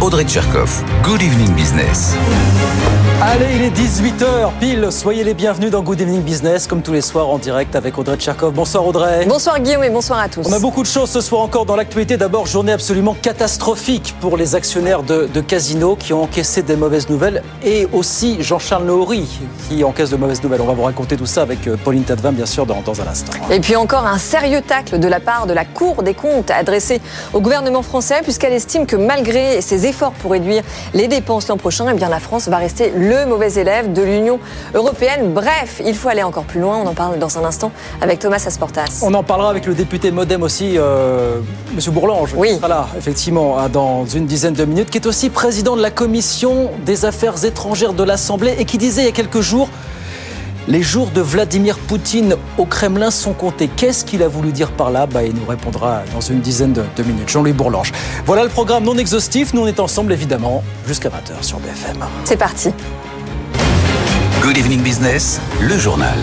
Audrey Tcherkov. Good evening business. Allez, il est 18h pile. Soyez les bienvenus dans Good Evening Business, comme tous les soirs en direct avec Audrey Tcherkov. Bonsoir Audrey. Bonsoir Guillaume et bonsoir à tous. On a beaucoup de choses ce soir encore dans l'actualité. D'abord, journée absolument catastrophique pour les actionnaires de, de Casino qui ont encaissé des mauvaises nouvelles et aussi Jean-Charles Nauri qui encaisse de mauvaises nouvelles. On va vous raconter tout ça avec euh, Pauline Tadevin, bien sûr, dans, dans un instant. Et puis encore un sérieux tacle de la part de la Cour des comptes adressé au gouvernement français puisqu'elle estime que malgré ses efforts pour réduire les dépenses l'an prochain, eh bien la France va rester le mauvais élève de l'Union européenne. Bref, il faut aller encore plus loin. On en parle dans un instant avec Thomas Asportas. On en parlera avec le député Modem aussi, euh, Monsieur Bourlange, Oui. qui sera là, effectivement, hein, dans une dizaine de minutes, qui est aussi président de la commission des affaires étrangères de l'Assemblée et qui disait il y a quelques jours les jours de Vladimir Poutine au Kremlin sont comptés. Qu'est-ce qu'il a voulu dire par là? Bah, Il nous répondra dans une dizaine de, de minutes. Jean-Louis Bourlange. Voilà le programme non exhaustif. Nous, on est ensemble, évidemment, jusqu'à 20h sur BFM. C'est parti. Good evening business, le journal.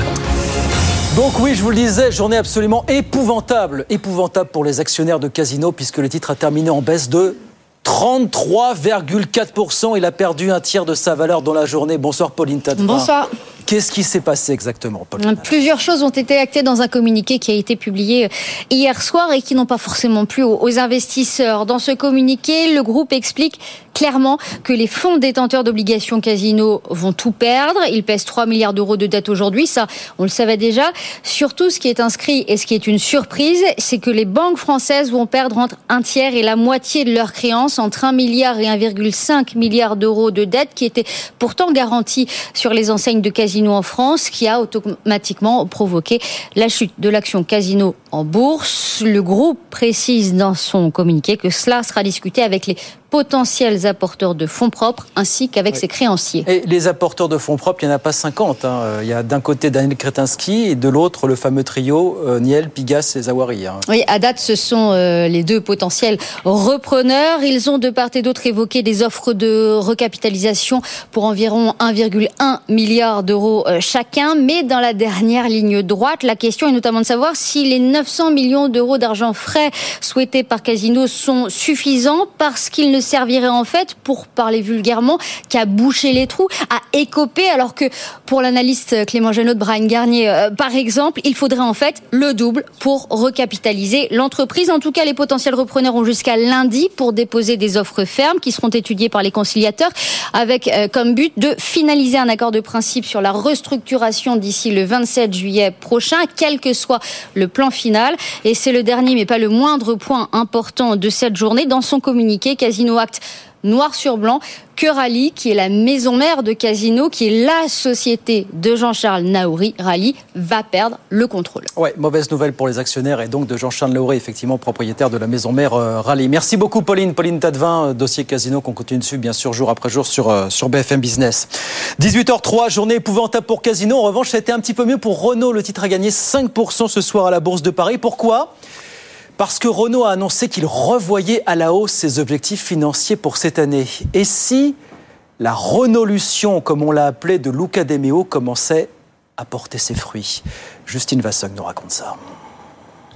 Donc oui, je vous le disais, journée absolument épouvantable, épouvantable pour les actionnaires de Casino puisque le titre a terminé en baisse de 33,4%. Il a perdu un tiers de sa valeur dans la journée. Bonsoir Pauline Tadevin. Bonsoir. Qu'est-ce qui s'est passé exactement, Pauline Plusieurs choses ont été actées dans un communiqué qui a été publié hier soir et qui n'ont pas forcément plu aux aux investisseurs. Dans ce communiqué, le groupe explique clairement que les fonds détenteurs d'obligations casino vont tout perdre. Ils pèsent 3 milliards d'euros de dette aujourd'hui. Ça, on le savait déjà. Surtout, ce qui est inscrit et ce qui est une surprise, c'est que les banques françaises vont perdre entre un tiers et la moitié de leurs créances, entre 1 milliard et 1,5 milliard d'euros de dette qui étaient pourtant garanties sur les enseignes de casino en France, qui a automatiquement provoqué la chute de l'action casino en bourse. Le groupe précise dans son communiqué que cela sera discuté avec les potentiels apporteurs de fonds propres ainsi qu'avec ses créanciers. Et les apporteurs de fonds propres, il n'y en a pas 50. hein. Il y a d'un côté Daniel Kretinsky et de l'autre le fameux trio euh, Niel, Pigas et Zawari. hein. Oui, à date, ce sont euh, les deux potentiels repreneurs. Ils ont de part et d'autre évoqué des offres de recapitalisation pour environ 1,1 milliard d'euros euh, chacun. Mais dans la dernière ligne droite, la question est notamment de savoir si les 900 millions d'euros d'argent frais souhaités par Casino sont suffisants parce qu'ils ne serviraient en fait, pour parler vulgairement, qu'à boucher les trous, à écoper, alors que pour l'analyste Clément Genot de Brian Garnier, euh, par exemple, il faudrait en fait le double pour recapitaliser l'entreprise. En tout cas, les potentiels repreneurs ont jusqu'à lundi pour déposer des offres fermes qui seront étudiées par les conciliateurs avec euh, comme but de finaliser un accord de principe sur la restructuration d'ici le 27 juillet prochain, quel que soit le plan final. Et c'est le dernier, mais pas le moindre point important de cette journée. Dans son communiqué, Casino Act noir sur blanc, que Rally, qui est la maison mère de Casino, qui est la société de Jean-Charles Naouri, Rally, va perdre le contrôle. Ouais, mauvaise nouvelle pour les actionnaires et donc de Jean-Charles Lauré, effectivement propriétaire de la maison mère euh, Rallye. Merci beaucoup Pauline, Pauline Tadevin, euh, dossier casino qu'on continue dessus bien sûr jour après jour sur, euh, sur BFM Business. 18h03, journée épouvantable pour Casino. En revanche, ça a été un petit peu mieux pour Renault. Le titre a gagné 5% ce soir à la Bourse de Paris. Pourquoi? Parce que Renault a annoncé qu'il revoyait à la hausse ses objectifs financiers pour cette année. Et si la Renaulution, comme on l'a appelé, de Luca De Meo commençait à porter ses fruits? Justine Vassogne nous raconte ça.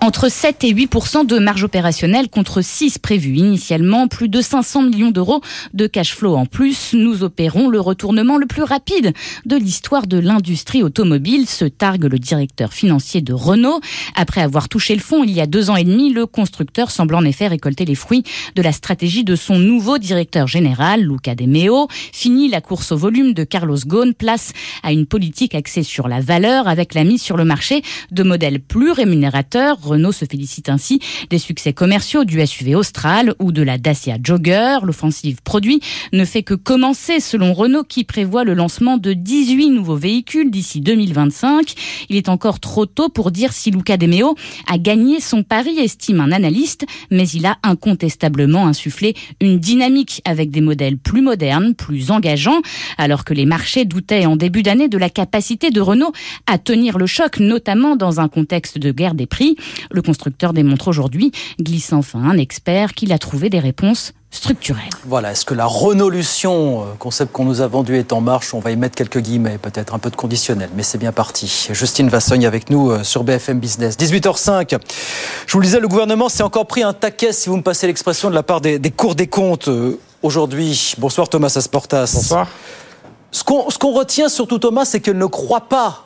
Entre 7 et 8% de marge opérationnelle contre 6 prévus initialement, plus de 500 millions d'euros de cash flow en plus. Nous opérons le retournement le plus rapide de l'histoire de l'industrie automobile, se targue le directeur financier de Renault. Après avoir touché le fond il y a deux ans et demi, le constructeur semble en effet récolter les fruits de la stratégie de son nouveau directeur général, Luca De Meo. Fini la course au volume de Carlos Ghosn, place à une politique axée sur la valeur avec la mise sur le marché de modèles plus rémunérateurs. Renault se félicite ainsi des succès commerciaux du SUV Austral ou de la Dacia Jogger. L'offensive produit ne fait que commencer selon Renault qui prévoit le lancement de 18 nouveaux véhicules d'ici 2025. Il est encore trop tôt pour dire si Luca De Meo a gagné son pari, estime un analyste, mais il a incontestablement insufflé une dynamique avec des modèles plus modernes, plus engageants, alors que les marchés doutaient en début d'année de la capacité de Renault à tenir le choc, notamment dans un contexte de guerre des prix. Le constructeur démontre aujourd'hui, glissant enfin un expert, qu'il a trouvé des réponses structurelles. Voilà, est-ce que la renolution, euh, concept qu'on nous a vendu, est en marche? On va y mettre quelques guillemets, peut-être un peu de conditionnel, mais c'est bien parti. Justine Vassogne avec nous euh, sur BFM Business. 18h05. Je vous le disais, le gouvernement s'est encore pris un taquet, si vous me passez l'expression, de la part des, des cours des comptes euh, aujourd'hui. Bonsoir Thomas Asportas. Bonsoir. Ce qu'on ce qu'on retient surtout Thomas, c'est qu'elle ne croit pas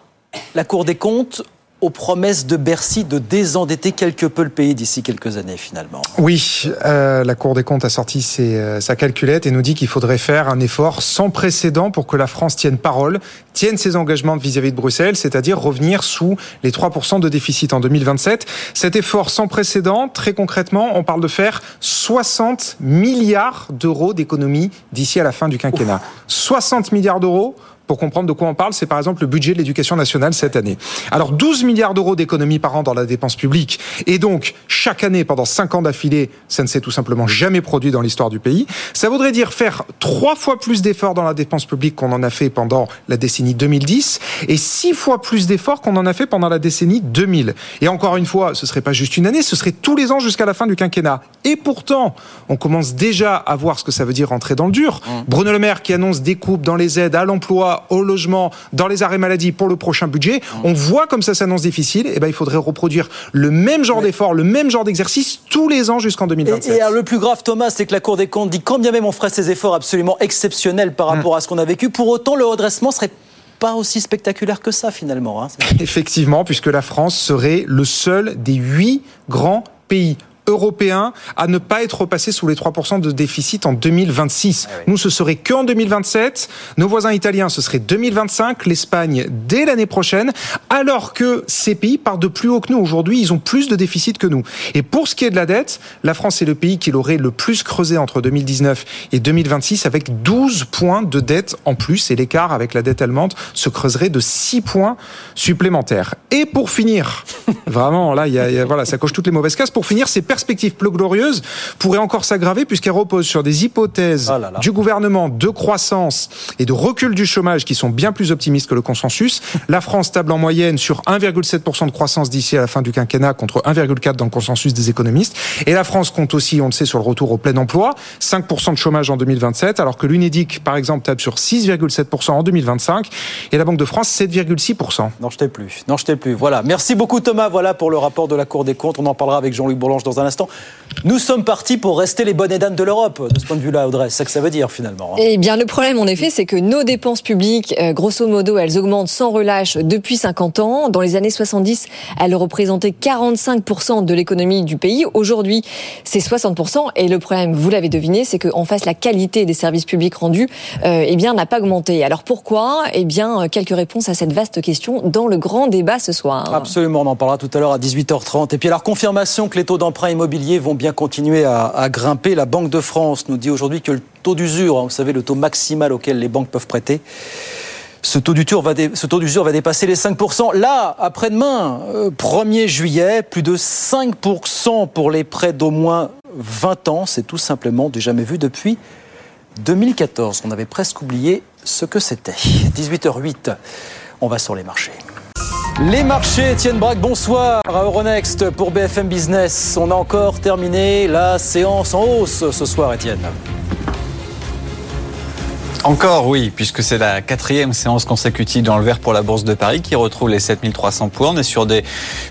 la Cour des comptes aux promesses de Bercy de désendetter quelque peu le pays d'ici quelques années finalement. Oui, euh, la Cour des comptes a sorti ses, euh, sa calculette et nous dit qu'il faudrait faire un effort sans précédent pour que la France tienne parole, tienne ses engagements vis-à-vis de Bruxelles, c'est-à-dire revenir sous les 3% de déficit en 2027. Cet effort sans précédent, très concrètement, on parle de faire 60 milliards d'euros d'économies d'ici à la fin du quinquennat. 60 milliards d'euros pour comprendre de quoi on parle, c'est par exemple le budget de l'éducation nationale cette année. Alors 12 milliards d'euros d'économies par an dans la dépense publique, et donc chaque année pendant 5 ans d'affilée, ça ne s'est tout simplement jamais produit dans l'histoire du pays. Ça voudrait dire faire trois fois plus d'efforts dans la dépense publique qu'on en a fait pendant la décennie 2010, et six fois plus d'efforts qu'on en a fait pendant la décennie 2000. Et encore une fois, ce serait pas juste une année, ce serait tous les ans jusqu'à la fin du quinquennat. Et pourtant, on commence déjà à voir ce que ça veut dire rentrer dans le dur. Bruno Le Maire qui annonce des coupes dans les aides à l'emploi, au logement, dans les arrêts maladie pour le prochain budget. On voit comme ça s'annonce difficile. Et ben, il faudrait reproduire le même genre d'effort, le même genre d'exercice tous les ans jusqu'en Et, 2027. et alors, le plus grave, Thomas, c'est que la Cour des comptes dit quand bien même on ferait ces efforts absolument exceptionnels par rapport à ce qu'on a vécu, pour autant le redressement serait pas aussi spectaculaire que ça finalement. hein. Effectivement, puisque la France serait le seul des huit grands pays européens à ne pas être repassé sous les 3% de déficit en 2026. Nous, ce serait que en 2027. Nos voisins italiens, ce serait 2025. L'Espagne, dès l'année prochaine. Alors que ces pays partent de plus haut que nous. Aujourd'hui, ils ont plus de déficit que nous. Et pour ce qui est de la dette, la France est le pays qui l'aurait le plus creusé entre 2019 et 2026 avec 12 points de dette en plus. Et l'écart avec la dette allemande se creuserait de 6 points supplémentaires. Et pour finir, vraiment, là, y a, y a- voilà, ça coche toutes les mauvaises cases. Pour finir, ces perspectives peu glorieuses pourraient encore s'aggraver puisqu'elles reposent sur des hypothèses Ah là là. du gouvernement de croissance et de recul du chômage qui sont bien plus optimistes que le consensus. La France table en moyenne sur 1,7% de croissance d'ici à la fin du quinquennat contre 1,4% dans le consensus des économistes. Et la France compte aussi, on le sait, sur le retour au plein emploi, 5% de chômage en 2027, alors que l'UNEDIC, par exemple, table sur 6,7% en 2025 et la Banque de France 7,6%. N'en jetez plus, n'en jetez plus. Voilà. Merci beaucoup Thomas. Voilà pour le rapport de la Cour des comptes. On en parlera avec Jean-Luc Bourlange dans un instant. Nous sommes partis pour rester les bonnes dames de l'Europe, de ce point de vue-là, Audrey. C'est ça que ça veut dire finalement. hein. Eh bien, le problème, en effet, c'est que nos dépenses publiques, euh, grosso modo, elles augmentent sans relâche depuis 50 ans. Dans les années 70, elles représentaient 45% de l'économie du pays. Aujourd'hui, c'est 60%. Et le problème, vous l'avez deviné, c'est qu'en face, la qualité des services publics rendus, euh, eh bien, n'a pas augmenté. Alors pourquoi? Eh bien, euh, quelques réponses à cette vaste question dans le grand débat ce soir. Absolument, on en parlera tout à l'heure à 18h30. Et puis alors, confirmation que les taux d'emprunt immobilier vont bien continuer à, grimper. La Banque de France nous dit aujourd'hui que le taux d'usure, hein, vous savez, le taux maximal auquel les banques peuvent prêter, ce taux d'usure va, va dépasser les 5%. Là, après-demain, euh, 1er juillet, plus de 5% pour les prêts d'au moins 20 ans. C'est tout simplement du jamais vu depuis 2014. On avait presque oublié ce que c'était. 18h08, on va sur les marchés. Les marchés, Étienne Braque, bonsoir à Euronext pour BFM Business. On a encore terminé la séance en hausse ce soir, Étienne. Encore oui, puisque c'est la quatrième séance consécutive dans le vert pour la Bourse de Paris qui retrouve les 7300 points. On est sur des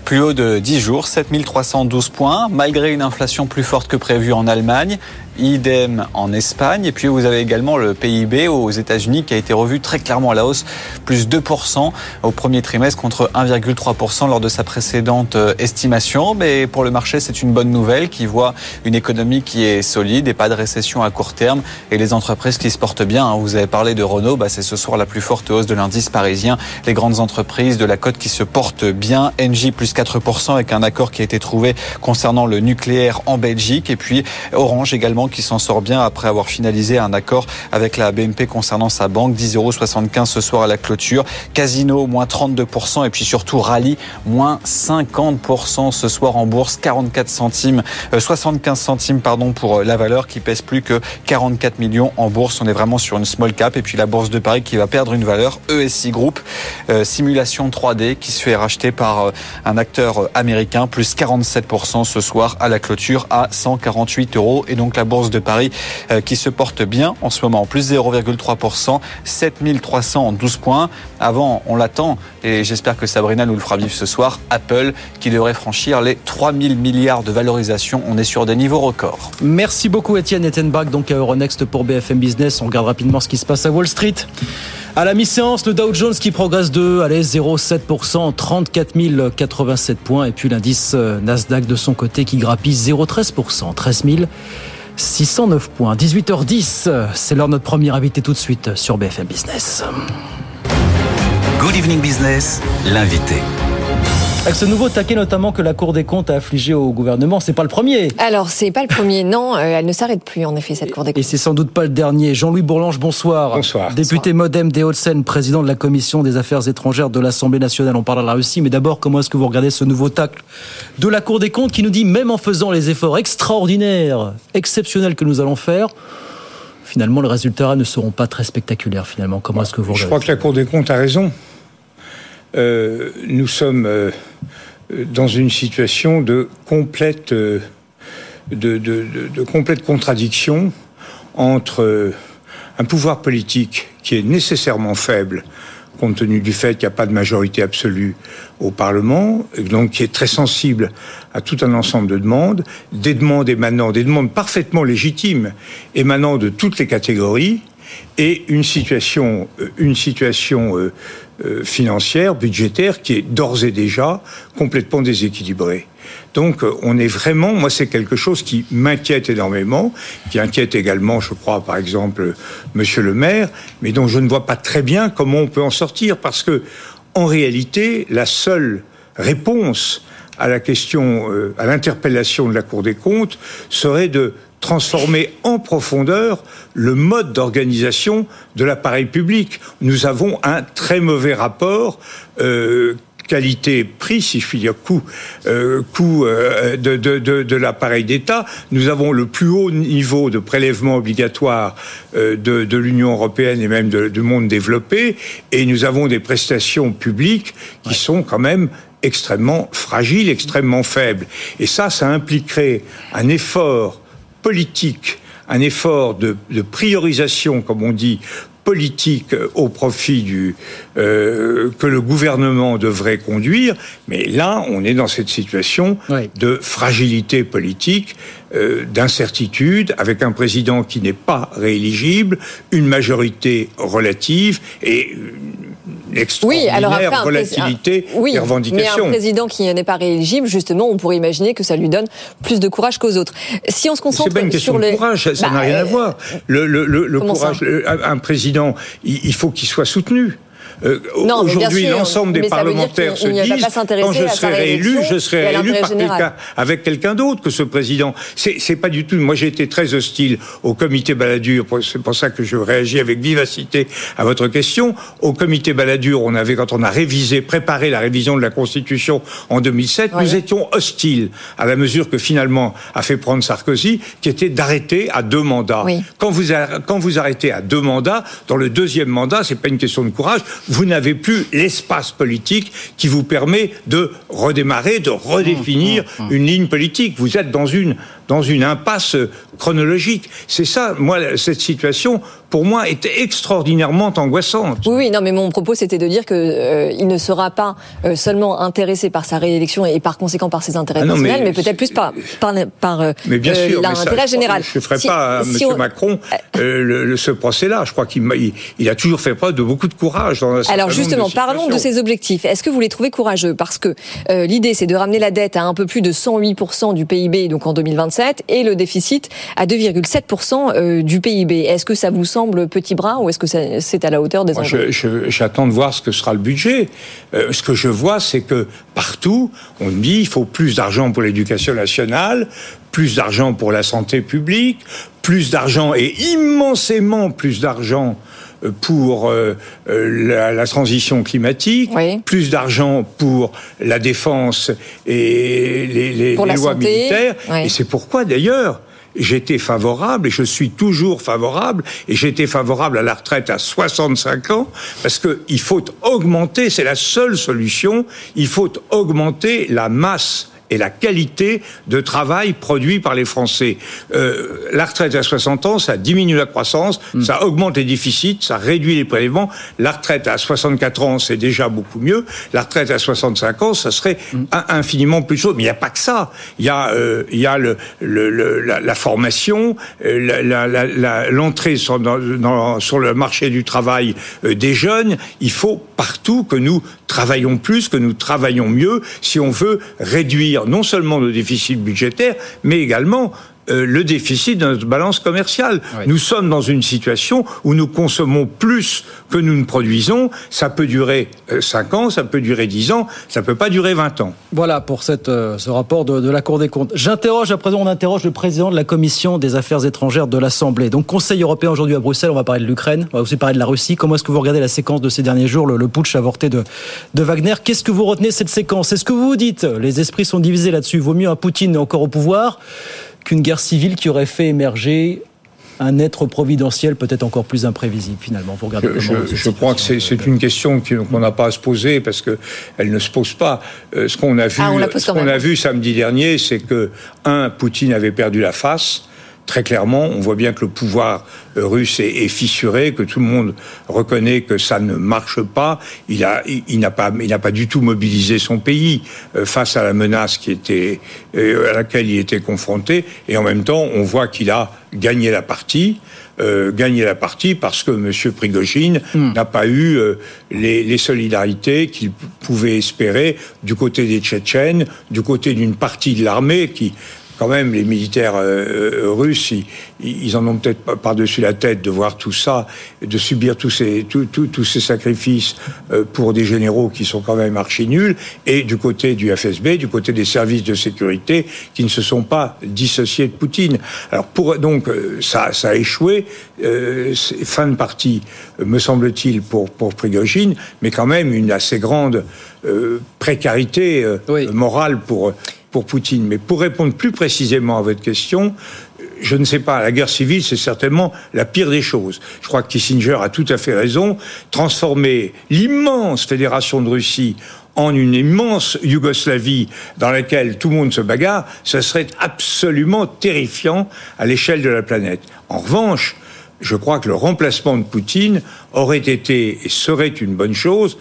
plus hauts de 10 jours, 7312 points, malgré une inflation plus forte que prévue en Allemagne. Idem en Espagne. Et puis vous avez également le PIB aux États-Unis qui a été revu très clairement à la hausse, plus 2% au premier trimestre contre 1,3% lors de sa précédente euh, estimation. Mais pour le marché, c'est une bonne nouvelle qui voit une économie qui est solide et pas de récession à court terme et les entreprises qui se portent bien. hein. Vous avez parlé de Renault, bah, c'est ce soir la plus forte hausse de l'indice parisien. Les grandes entreprises de la cote qui se portent bien. Engie plus 4% avec un accord qui a été trouvé concernant le nucléaire en Belgique. Et puis Orange également banque qui s'en sort bien après avoir finalisé un accord avec la BNP concernant sa banque. 10,75 euros ce soir à la clôture. Casino, moins 32%. Et puis surtout, Rallye, moins 50% ce soir en bourse. 44 centimes, 75 euh, centimes pardon, pour euh, la valeur qui pèse plus que 44 millions en bourse. On est vraiment sur une small cap. Et puis la bourse de Paris qui va perdre une valeur. ESI Group, euh, simulation 3D qui se fait racheter par un acteur américain. Plus 47% ce soir à la clôture à 148 euros. Et donc la bourse de Paris qui se porte bien en ce moment. Plus 0,3%, 7312 points. Avant, on l'attend et j'espère que Sabrina nous le fera vivre ce soir. Apple qui devrait franchir les 3000 milliards de valorisation. On est sur des niveaux records. Merci beaucoup Étienne Ettenbach, donc à Euronext pour BFM Business. On regarde rapidement ce qui se passe à Wall Street. À la mi-séance, le Dow Jones qui progresse de allez, 0,7%, 34 087 points. Et puis l'indice euh, Nasdaq de son côté qui grappille 0,13%, 13 609 points. 18h10, c'est l'heure de notre premier invité tout de suite sur BFM Business. Good Evening Business, l'invité. Avec ce nouveau taquet notamment que la Cour des comptes a affligé au gouvernement, c'est pas le premier. Alors c'est pas le premier, non, euh, elle ne s'arrête plus en effet cette Cour des comptes. Et c'est sans doute pas le dernier. Jean-Louis Bourlange, bonsoir. Bonsoir. Député Modem des Hauts-de-Seine, président de la Commission des Affaires étrangères de l'Assemblée nationale. On parle de la Russie, mais d'abord comment est-ce que vous regardez ce nouveau tacle de la Cour des comptes qui nous dit même en faisant les efforts extraordinaires, exceptionnels que nous allons faire, finalement les résultats ne seront pas très spectaculaires finalement. Comment est-ce que vous regardez Je crois que la Cour des comptes a raison. Euh, nous sommes euh, dans une situation de complète, euh, de, complète contradiction entre un pouvoir politique qui est nécessairement faible compte tenu du fait qu'il n'y a pas de majorité absolue au Parlement, et donc qui est très sensible à tout un ensemble de demandes, des demandes émanant, des demandes parfaitement légitimes, émanant de toutes les catégories, et une situation, une situation euh, financière, budgétaire, qui est d'ores et déjà complètement déséquilibrée. Donc euh, on est vraiment, moi c'est quelque chose qui m'inquiète énormément, qui inquiète également, je crois, par exemple, Monsieur le maire, mais dont je ne vois pas très bien comment on peut en sortir, parce que en réalité, la seule réponse à la question, euh, à l'interpellation de la Cour des comptes, serait de transformer en profondeur le mode d'organisation de l'appareil public. Nous avons un très mauvais rapport euh, qualité-prix, si je puis dire, coût, euh, coût euh, de, de, de, de l'appareil d'État. Nous avons le plus haut niveau de prélèvement obligatoire euh, de, de l'Union européenne et même du monde développé, et nous avons des prestations publiques qui sont quand même extrêmement fragiles, extrêmement faibles. Et ça, ça impliquerait un effort politique, un effort de, priorisation, comme on dit, politique au profit du euh, que le gouvernement devrait conduire, mais là on est dans cette situation de fragilité politique, euh, d'incertitude, avec un président qui n'est pas rééligible, une majorité relative et extraordinaire oui, alors après, volatilité oui, des revendications. Mais un président qui n'est pas rééligible, justement, on pourrait imaginer que ça lui donne plus de courage qu'aux autres. Si on se concentre pas une question sur de courage, ça n'a bah, rien à euh, voir. Le, le, le, courage, un président, il faut qu'il soit soutenu. Euh, aujourd'hui, l'ensemble des parlementaires se disent quand je serai réélu, je serai réélu par avec quelqu'un d'autre que ce président. C'est pas du tout. Moi, j'ai été très hostile au comité Balladur. C'est pour ça que je réagis avec vivacité à votre question. Au comité Balladur, on avait quand on a révisé, préparé la révision de la Constitution en 2007, nous étions hostiles à la mesure que finalement a fait prendre Sarkozy, qui était d'arrêter à deux mandats. Quand vous quand vous arrêtez à deux mandats, dans le deuxième mandat, c'est pas une question de courage vous n'avez plus l'espace politique qui vous permet de redémarrer, de redéfinir mmh, mmh, mmh. une ligne politique. Vous êtes dans une dans une impasse chronologique. C'est ça, moi, cette situation, pour moi, est extraordinairement angoissante. Oui, oui, non, mais mon propos, c'était de dire que euh, il ne sera pas euh, seulement intéressé par sa réélection et par conséquent par ses intérêts ah personnels, mais, peut-être plus par, par, par euh, l'intérêt général. Je ne ferai pas à M. Macron le, ce procès-là. Je crois qu'il il, a toujours fait preuve de beaucoup de courage dans la Alors justement, parlons de ses objectifs. Est-ce que vous les trouvez courageux? Parce que l'idée, c'est de ramener la dette à un peu plus de 108% du PIB, donc en 2025 et le déficit à 2,7% euh, du PIB. Est-ce que ça vous semble petit bras ou est-ce que c'est à la hauteur des enjeux? J'attends de voir ce que sera le budget. Euh, ce que je vois, c'est que partout, on dit il faut plus d'argent pour l'éducation nationale, plus d'argent pour la santé publique, plus d'argent et immensément plus d'argent pour euh, la, la, transition climatique, oui. plus d'argent pour la défense et les, lois santé, militaires. oui. Et c'est pourquoi d'ailleurs j'étais favorable et je suis toujours favorable et j'étais favorable à la retraite à 65 ans parce que il faut augmenter, c'est la seule solution, il faut augmenter la masse et la qualité de travail produit par les Français. Euh, la retraite à 60 ans, ça diminue la croissance, Mm. ça augmente les déficits, ça réduit les prélèvements. La retraite à 64 ans, c'est déjà beaucoup mieux. La retraite à 65 ans, ça serait Mm. in- infiniment plus chaud. Mais il n'y a pas que ça. Il y a, euh, il y a le, le- le- la, la formation, euh, l'entrée sur, dans- dans- sur le marché du travail des jeunes. Il faut partout que nous travaillons plus, que nous travaillons mieux, si on veut réduire non seulement nos déficits budgétaires, mais également euh, le déficit de notre balance commerciale. Oui. Nous sommes dans une situation où nous consommons plus que nous ne produisons. Ça peut durer 5 ans, ça peut durer 10 ans, ça peut pas durer 20 ans. Voilà pour cette, euh, ce rapport de, de la Cour des comptes. J'interroge, à présent, on interroge le président de la Commission des Affaires étrangères de l'Assemblée. Donc, Conseil européen aujourd'hui à Bruxelles, on va parler de l'Ukraine, on va aussi parler de la Russie. Comment est-ce que vous regardez la séquence de ces derniers jours, le, le putsch avorté de, de Wagner? Qu'est-ce que vous retenez de cette séquence? Est-ce que vous vous dites, les esprits sont divisés là-dessus, vaut mieux un Poutine encore au pouvoir? Qu'une guerre civile qui aurait fait émerger un être providentiel peut-être encore plus imprévisible finalement Vous regardez Je, crois que c'est une question qu'on n'a pas à se poser parce que elle ne se pose pas. Euh, ce qu'on a vu, Ah, on ce qu'on a vu samedi dernier, c'est que un, Poutine avait perdu la face. Très clairement, on voit bien que le pouvoir euh, russe est, est fissuré, que tout le monde reconnaît que ça ne marche pas. Il a, il, il n'a pas, il n'a pas du tout mobilisé son pays euh, face à la menace qui était euh, à laquelle il était confronté. Et en même temps, on voit qu'il a gagné la partie. Euh, gagné la partie parce que M. Prigogine n'a pas eu euh, les, les solidarités qu'il pouvait espérer du côté des Tchétchènes, du côté d'une partie de l'armée qui, quand même, les militaires euh, euh, russes, ils, ils en ont peut-être par-dessus la tête de voir tout ça, de subir tous ces, tous sacrifices euh, pour des généraux qui sont quand même archi nuls, et du côté du FSB, du côté des services de sécurité, qui ne se sont pas dissociés de Poutine. Alors pour donc ça, ça a échoué, euh, fin de partie, me semble-t-il, pour pour Prigogine, mais quand même une assez grande précarité Oui. morale pour Poutine. Mais pour répondre plus précisément à votre question, je ne sais pas, la guerre civile, c'est certainement la pire des choses. Je crois que Kissinger a tout à fait raison. Transformer l'immense fédération de Russie en une immense Yougoslavie dans laquelle tout le monde se bagarre, ce serait absolument terrifiant à l'échelle de la planète. En revanche, je crois que le remplacement de Poutine aurait été et serait une bonne chose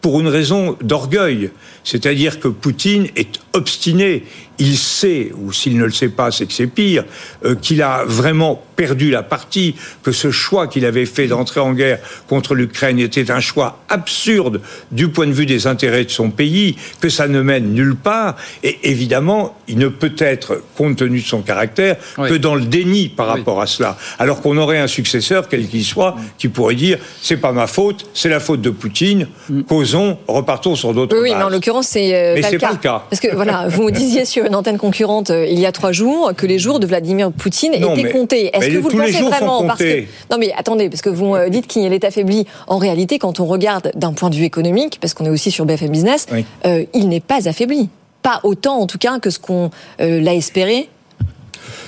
pour une raison d'orgueil. C'est-à-dire que Poutine est obstiné. Il sait, ou s'il ne le sait pas, c'est que c'est pire, euh, qu'il a vraiment perdu la partie, que ce choix qu'il avait fait d'entrer en guerre contre l'Ukraine était un choix absurde du point de vue des intérêts de son pays, que ça ne mène nulle part. Et évidemment, il ne peut être, compte tenu de son caractère, Oui. que dans le déni par Oui. rapport à cela. Alors qu'on aurait un successeur, quel qu'il soit, qui pourrait dire c'est pas ma faute, c'est la faute de Poutine. Causons, repartons sur d'autres Oui, oui, bases. mais en l'occurrence, c'est euh, Mais pas, cas. pas le cas. Parce que voilà, vous me disiez sur une antenne concurrente euh, il y a trois jours que les jours de Vladimir Poutine Non, étaient mais- comptés. Est-ce que vous le pensez vraiment parce que comptés. non, mais attendez, parce que vous euh, dites qu'il est affaibli. En réalité, quand on regarde d'un point de vue économique, parce qu'on est aussi sur BFM Business, Oui. euh, il n'est pas affaibli. Pas autant, en tout cas, que ce qu'on euh, l'a espéré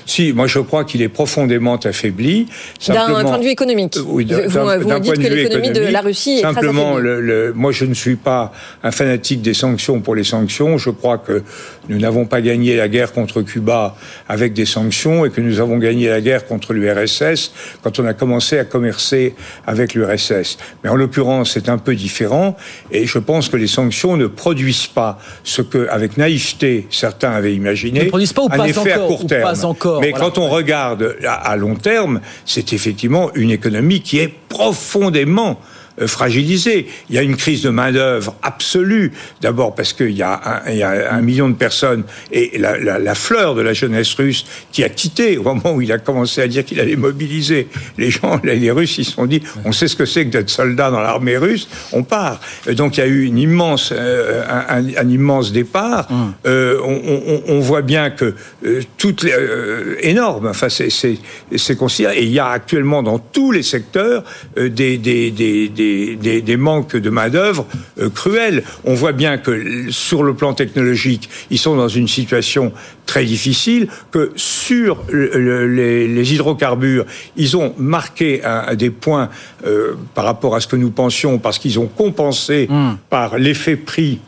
Si, moi je crois qu'il est profondément affaibli. d'un point de vue économique. Euh, Oui, vous d'un- point que de vue l'économie de économique, la Russie est très Simplement, affaiblie. le, le- moi je ne suis pas un fanatique des sanctions pour les sanctions. Je crois que nous n'avons pas gagné la guerre contre Cuba avec des sanctions et que nous avons gagné la guerre contre l'URSS quand on a commencé à commercer avec l'URSS. Mais en l'occurrence, c'est un peu différent et je pense que les sanctions ne produisent pas ce que, avec naïveté, certains avaient imaginé, Ne produisent pas ou pas effet à encore, court ou terme. pas encore, Mais voilà. quand on regarde à long terme, c'est effectivement une économie qui est profondément euh, fragilisé. Il y a une crise de main d'œuvre absolue. D'abord parce qu'il y, a un, il y a un million de personnes et la, la, la, fleur de la jeunesse russe qui a quitté au moment où il a commencé à dire qu'il allait mobiliser les gens. Les Russes, ils se sont dit, on sait ce que c'est que d'être soldat dans l'armée russe, on part. Donc il y a eu une immense, euh, un, un, immense départ. Hum. Euh, on, on, on, voit bien que euh, toutes les énormes. Enfin, c'est considéré. Et il y a actuellement dans tous les secteurs des, des, des, des, des manques de main d'œuvre cruels. On voit bien que sur le plan technologique, ils sont dans une situation très difficile. Que sur le, les, les, hydrocarbures, ils ont marqué un, des points par rapport à ce que nous pensions, parce qu'ils ont compensé mmh. par l'effet prix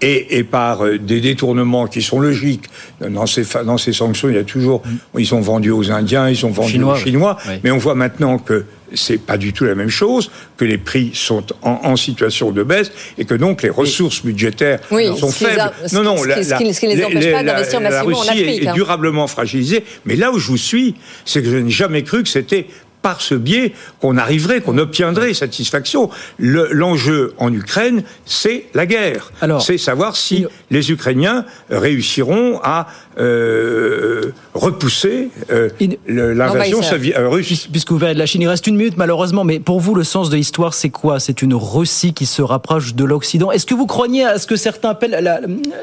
et, et, par euh, des détournements qui sont logiques. Dans ces, dans ces sanctions, il y a toujours, mm. ils ont vendu aux Indiens, ils ont vendu Chinois, aux Chinois, oui. mais on voit maintenant que c'est pas du tout la même chose, que les prix sont en, en, situation de baisse et que donc les ressources budgétaires oui, sont faibles. A, non, non, ce, la, ce, qui, ce qui les empêche pas d'investir massivement en Afrique. Est, est durablement fragilisée, mais là où je vous suis, c'est que je n'ai jamais cru que c'était par ce biais qu'on arriverait, qu'on obtiendrait satisfaction. L'enjeu en Ukraine, c'est la guerre. C'est savoir si les Ukrainiens réussiront à euh, repousser euh, l'invasion euh, russe. Puisque vous venez de la Chine, il reste une minute malheureusement, mais pour vous, le sens de l'histoire, c'est quoi? C'est une Russie qui se rapproche de l'Occident. Est-ce que vous croyez à ce que certains appellent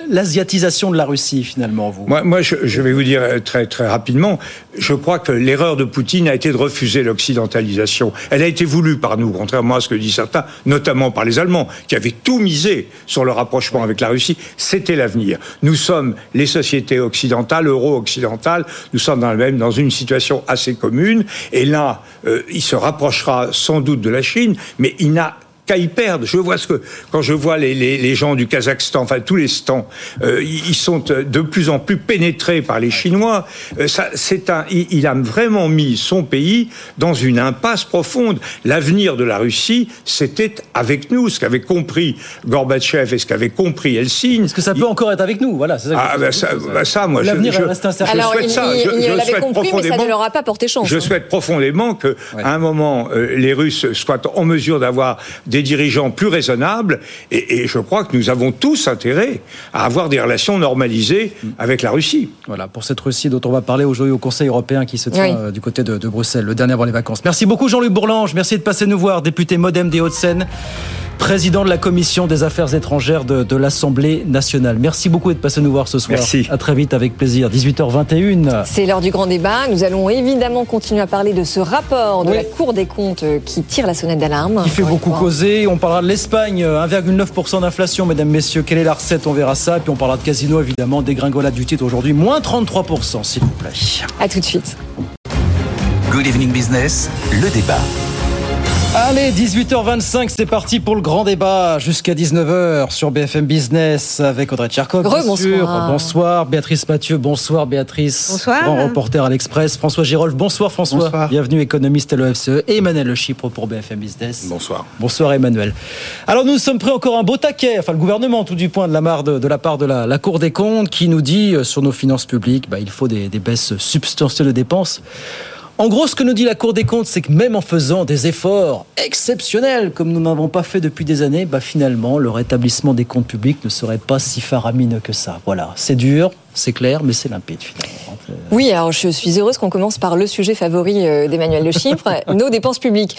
l'asiatisation la, de la Russie, finalement, vous? Moi, moi je, je, vais vous dire très, très rapidement, je crois que l'erreur de Poutine a été de refuser l'occidentalisation. Elle a été voulue par nous, contrairement à ce que disent certains, notamment par les Allemands, qui avaient tout misé sur le rapprochement avec la Russie. C'était l'avenir. Nous sommes les sociétés occidentales, euro-occidentales, nous sommes dans, même dans une situation assez commune, et là, euh, il se rapprochera sans doute de la Chine, mais il n'a qu'à y perdre. Je vois ce que quand je vois les, les, les gens du Kazakhstan, enfin tous les stans, euh, ils sont de plus en plus pénétrés par les Chinois. Euh, ça, c'est un, il, il, a vraiment mis son pays dans une impasse profonde. L'avenir de la Russie, c'était avec nous, ce qu'avait compris Gorbatchev et ce qu'avait compris Helsinki. Est-ce que ça peut il... encore être avec nous? Voilà. Ça ah, bah ça, bah ça, moi, l'avenir je, reste incertain. Alors, souhaite il, ça. Il, je, il je souhaite compris, mais ça ne leur a pas porté chance. Je hein. souhaite profondément que, ouais. à un moment, euh, les Russes soient en mesure d'avoir des dirigeants plus raisonnable et, et, je crois que nous avons tous intérêt à avoir des relations normalisées avec la Russie. Voilà, pour cette Russie dont on va parler aujourd'hui au Conseil européen qui se tient oui. euh, du côté de, de, Bruxelles, le dernier avant les vacances. Merci beaucoup Jean-Luc Bourlange, merci de passer nous voir, député modem des Hauts-de-Seine, président de la Commission des Affaires étrangères de, de l'Assemblée nationale. Merci beaucoup d'être passé nous voir ce soir. Merci. À très vite avec plaisir, 18h21. C'est l'heure du grand débat, nous allons évidemment continuer à parler de ce rapport de oui. la Cour des comptes euh, qui tire la sonnette d'alarme. Qui fait beaucoup causer, on parlera de l'Espagne, 1,9% d'inflation, mesdames, messieurs. Quelle est la recette? On verra ça. Puis on parlera de casino, évidemment. Dégringolade du titre aujourd'hui, moins 33%, s'il vous plaît. À tout de suite. Good Evening Business, le débat. Allez, 18h25, c'est parti pour le grand débat jusqu'à 19h sur BFM Business avec Audrey Tcherkov. Bonsoir. Bonsoir. Béatrice Mathieu. Bonsoir, Béatrice. Bonsoir. Grand reporter à l'Express. François Girolf. Bonsoir, François. Bonsoir. Bienvenue, économiste à l'OFCE. Et Emmanuel Le Chypre pour BFM Business. Bonsoir. Bonsoir, Emmanuel. Alors, nous sommes pris encore un beau taquet, enfin, le gouvernement, tout du point, de la, marre de, de la part de la, la, Cour des comptes qui nous dit euh, sur nos finances publiques, bah, il faut des, des baisses substantielles de dépenses. En gros, ce que nous dit la Cour des comptes, c'est que même en faisant des efforts exceptionnels, comme nous n'avons pas fait depuis des années, bah finalement, le rétablissement des comptes publics ne serait pas si faramineux que ça. Voilà, c'est dur, c'est clair, mais c'est limpide finalement. Oui, alors je suis heureuse qu'on commence par le sujet favori euh, d'Emmanuel Le Chypre, nos dépenses publiques.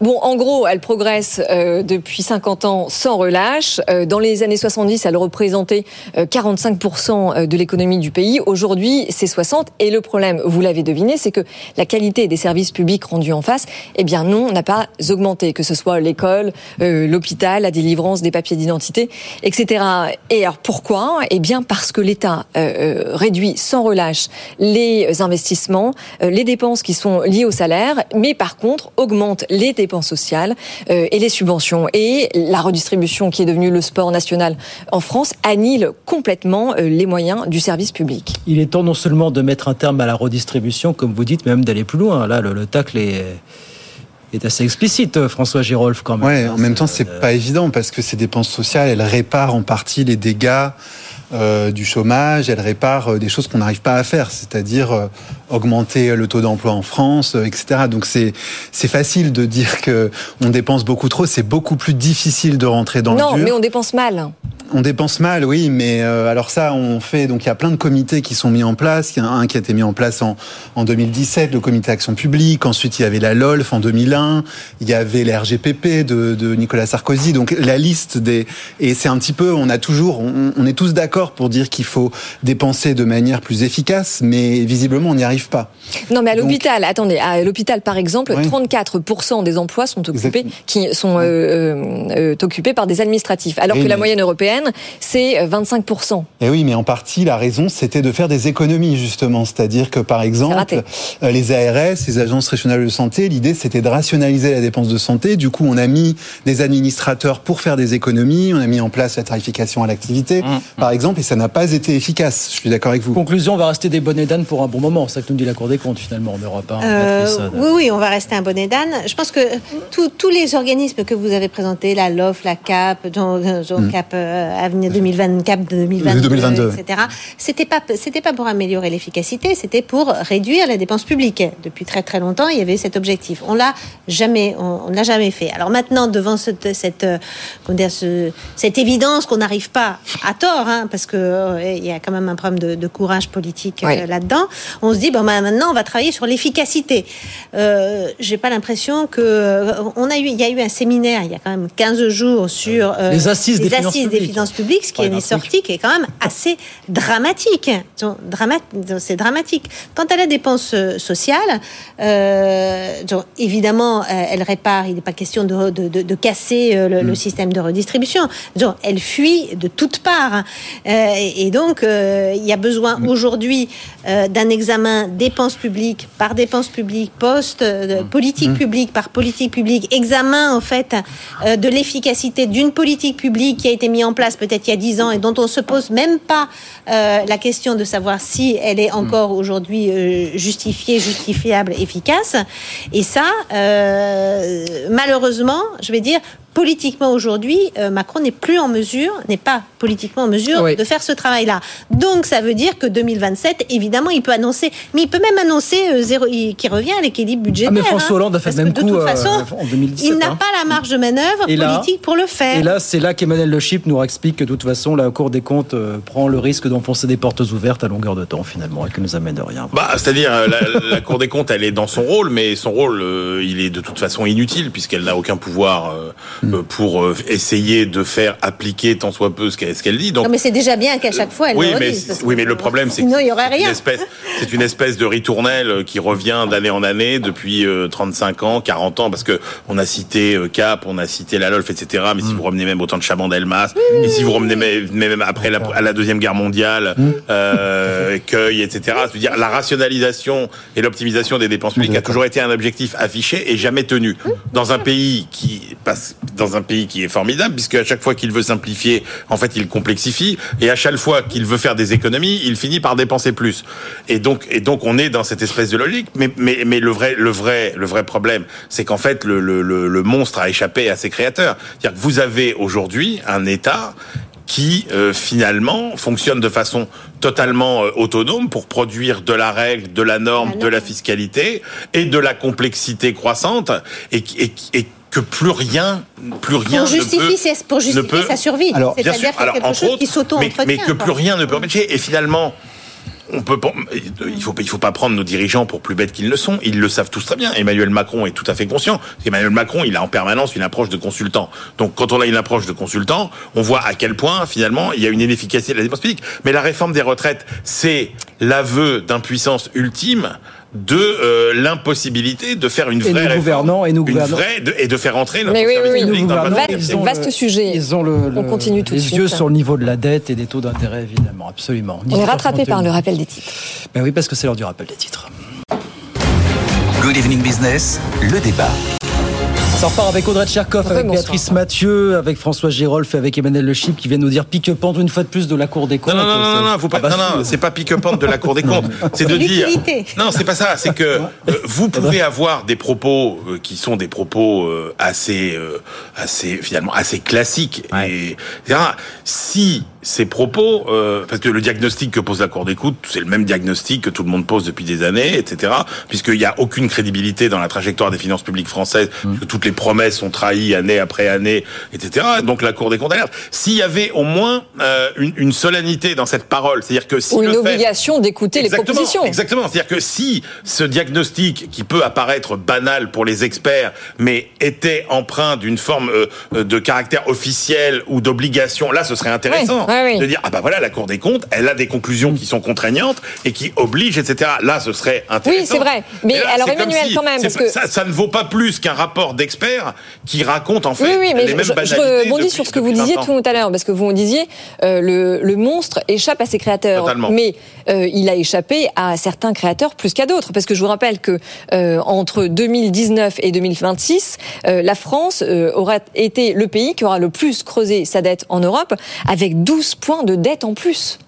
Bon, en gros, elles progressent euh, depuis 50 ans sans relâche. Euh, dans les années 70, elles représentaient 45% de l'économie du pays. Aujourd'hui, c'est 60. Et le problème, vous l'avez deviné, c'est que la qualité des services publics rendus en face, eh bien non, n'a pas augmenté, que ce soit l'école, l'hôpital, la délivrance des papiers d'identité, etc. Et alors pourquoi? Eh bien parce que l'État réduit sans relâche les investissements, euh, les dépenses qui sont liées au salaire, mais par contre augmente les dépenses sociales euh, et les subventions. Et la redistribution qui est devenue le sport national en France annule complètement euh, les moyens du service public. Il est temps non seulement de mettre un terme à la redistribution, comme vous dites, mais même d'aller plus loin. Là, le, le tacle est est assez explicite, François Girolf, quand même. Ouais, en même temps, c'est pas évident parce que ces dépenses sociales, elles réparent en partie les dégâts euh, du chômage, elle répare euh, des choses qu'on n'arrive pas à faire, c'est-à-dire euh, augmenter le taux d'emploi en France, euh, etc. Donc c'est c'est facile de dire que on dépense beaucoup trop, c'est beaucoup plus difficile de rentrer dans non, le dur. mais on dépense mal. On dépense mal, oui, mais alors ça, on fait. Donc il y a plein de comités qui sont mis en place. Il y en a un qui a été mis en place en, en 2017, le comité Action Publique. Ensuite, il y avait la LOLF en 2001. Il y avait les RGPP de, de Nicolas Sarkozy. Donc la liste des. Et c'est un petit peu. On a toujours. On, on est tous d'accord pour dire qu'il faut dépenser de manière plus efficace, mais visiblement, on n'y arrive pas. Non, mais à Donc- l'hôpital, attendez, à l'hôpital par exemple, Ouais. 34% des emplois sont occupés, Exactement. qui sont euh, euh, euh, occupés par des administratifs, alors que la moyenne européenne, c'est euh, 25%. Et oui, mais en partie, la raison, c'était de faire des économies, justement. C'est-à-dire que, par exemple, les ARS, les agences régionales de santé, l'idée, c'était de rationaliser la dépense de santé. Du coup, on a mis des administrateurs pour faire des économies. On a mis en place la tarification à l'activité, par exemple, et ça n'a pas été efficace. Je suis d'accord avec vous. Conclusion, on va rester des bonnets d'âne pour un bon moment. C'est ça que nous dit la Cour des comptes, finalement, en Europe. hein, Euh, euh, oui, oui, on va rester un bonnet d'âne. Je pense que tous- tous les organismes que vous avez présentés, la LOF, la CAP, dont- dont Mm. CAP euh, Avenir 2020, CAP 2022, 2022. etc., c'était pas, c'était pas pour améliorer l'efficacité, c'était pour réduire la dépense publique. Depuis très très longtemps, il y avait cet objectif. On l'a jamais, on, on l'a jamais fait. Alors maintenant, devant cette, cette, euh, comment dire, ce- cette évidence qu'on n'arrive pas à tort, hein, parce que euh, il y a quand même un problème de, de courage politique euh, Oui. là-dedans, on se dit bon bah, maintenant on va travailler sur l'efficacité. Euh, J'ai pas l'impression que euh, on a eu, il y a eu un séminaire il y a quand même 15 jours sur euh, Les assises des finances des publiques. finances publiques, ce qui Ouais, est sorti qui est quand même assez dramatique. C'est dramatique. Quant à la dépense sociale, euh, donc, évidemment, elle répare. Il n'est pas question de, de, de- de casser le, le Mm. système de redistribution. Donc, elle fuit de toutes parts. Euh, et donc, euh, il y a besoin Mm. aujourd'hui euh, d'un examen dépenses publiques par dépenses publiques, poste Mm. politique publique par politique publique, examen en fait de l'efficacité d'une politique publique qui a été mise en place peut-être il y a dix ans et dont on se pose même pas la question de savoir si elle est encore aujourd'hui justifiée, justifiable, efficace. Et ça, malheureusement, je vais dire. Politiquement aujourd'hui, euh, Macron n'est plus en mesure, n'est pas politiquement en mesure Oui. de faire ce travail-là. Donc ça veut dire que 2027, évidemment, il peut annoncer, mais il peut même annoncer euh, zéro, qu'il revient à l'équilibre budgétaire. Ah, mais François hein. Hollande a fait le même coup de toute euh, façon, en 2017. il n'a hein. pas la marge de manœuvre Et là- politique pour le faire. Et là, c'est là qu'Emmanuel Le Chip nous explique que de toute façon, la Cour des comptes euh, prend le risque d'enfoncer des portes ouvertes à longueur de temps, finalement, et que nous amène rien. Bah, c'est-à-dire euh, la, la Cour des comptes, elle est dans son rôle, mais son rôle, euh, il est de toute façon inutile puisqu'elle n'a aucun pouvoir euh, pour euh, essayer de faire appliquer tant soit peu ce qu'elle dit. Donc, Non, mais c'est déjà bien qu'à chaque fois, elle oui, le mais, redise, oui, mais le problème, c'est que il y aurait c'est une espèce, c'est une espèce de ritournelle euh, qui revient d'année en année depuis euh, 35 ans, 40 ans, parce que on a cité Cap, on a cité la LOLF, etc. Mais si vous remenez même au temps de Chaban-Delmas, et si vous remenez même, même après la, à la deuxième guerre mondiale, euh, Cueil, etc. Je veux dire, la rationalisation et l'optimisation des dépenses publiques a toujours été un objectif affiché et jamais tenu. Dans un pays qui passe, dans un pays qui est formidable, puisque à chaque fois qu'il veut simplifier, en fait, il complexifie, et à chaque fois qu'il veut faire des économies, il finit par dépenser plus. Et donc, et donc, on est dans cette espèce de logique. Mais, mais, mais le vrai, le vrai, le vrai problème, c'est qu'en fait, le, le, le, le monstre a échappé à ses créateurs. C'est-à-dire que vous avez aujourd'hui un État qui euh, finalement fonctionne de façon totalement euh, autonome pour produire de la règle, de la norme, de la fiscalité et de la complexité croissante et, qui- et, et que plus rien, plus rien Pour ne peut, pour ne justifier peut- sa survie. bien C'est-à-dire sûr. qu'il y a Alors, quelque entre chose autres, qui s'auto-entretient. mais, mais que quoi. plus rien ne peut empêcher. Et finalement, on peut pas- il faut il faut pas prendre nos dirigeants pour plus bêtes qu'ils ne sont. Ils le savent tous très bien. Emmanuel Macron est tout à fait conscient. Emmanuel Macron, il a en permanence une approche de consultant. Donc quand on a une approche de consultant, on voit à quel point finalement il y a une inefficacité de la dépense publique. Mais la réforme des retraites, c'est l'aveu d'impuissance ultime de euh, l'impossibilité de faire une Et vraie nous réforme, et nous vraie de- et de faire entrer notre Mais oui, service oui, oui. public dans le vaste le- sujet. Ils ont le, On le- continue tout de les suite. yeux sur le niveau de la dette et des taux d'intérêt, évidemment, absolument. On est rattrapé 18h31. par le rappel des titres. Ben oui, parce que c'est l'heure du rappel des titres. Good Evening Business, le débat. Ça repart avec Audrey Tcherkov, avec. Béatrice Mathieu, avec François Girolf et avec Emmanuel Le Chip qui viennent nous dire pique-pente une fois de plus de la Cour des comptes. Non, non, non, non, non, faut pas, Ah bah non, non, si. c'est pas pique-pente de la Cour des comptes. C'est de dire. Non, c'est pas ça. C'est que euh, vous pouvez avoir des propos euh, qui sont des propos euh, assez, euh, assez finalement assez classiques. Et etc. si ces propos, euh, parce que le diagnostic que pose la Cour des comptes, c'est le même diagnostic que tout le monde pose depuis des années, etc. Puisqu'il n'y a aucune crédibilité dans la trajectoire des finances publiques françaises, Mmh. puisque toutes les promesses sont trahies année après année, etc. Donc la Cour des comptes alerte. S'il y avait au moins euh, une, une solennité dans cette parole, c'est-à-dire que si Ou une le fait- obligation d'écouter les propositions. Exactement. C'est-à-dire que si ce diagnostic, qui peut apparaître banal pour les experts, mais était empreint d'une forme euh, de caractère officiel ou d'obligation, là, ce serait intéressant oui. de dire ah bah voilà, la Cour des comptes, elle a des conclusions qui sont contraignantes et qui obligent, etc. Là, ce serait intéressant. Oui, c'est vrai. Mais là, alors, Emmanuel, si- quand même, parce que- ça, ça ne vaut pas plus qu'un rapport d'experts qui raconte en fait Oui, oui, mais les je, mêmes je- je rebondis sur ce que vous disiez 20 ans. tout à l'heure, parce que vous disiez euh, le, le monstre échappe à ses créateurs, Totalement. mais euh, il a échappé à certains créateurs plus qu'à d'autres, parce que je vous rappelle que euh, entre 2019 et 2026, euh, la France aura été le pays qui aura le plus creusé sa dette en Europe, avec 12 points de dette en plus.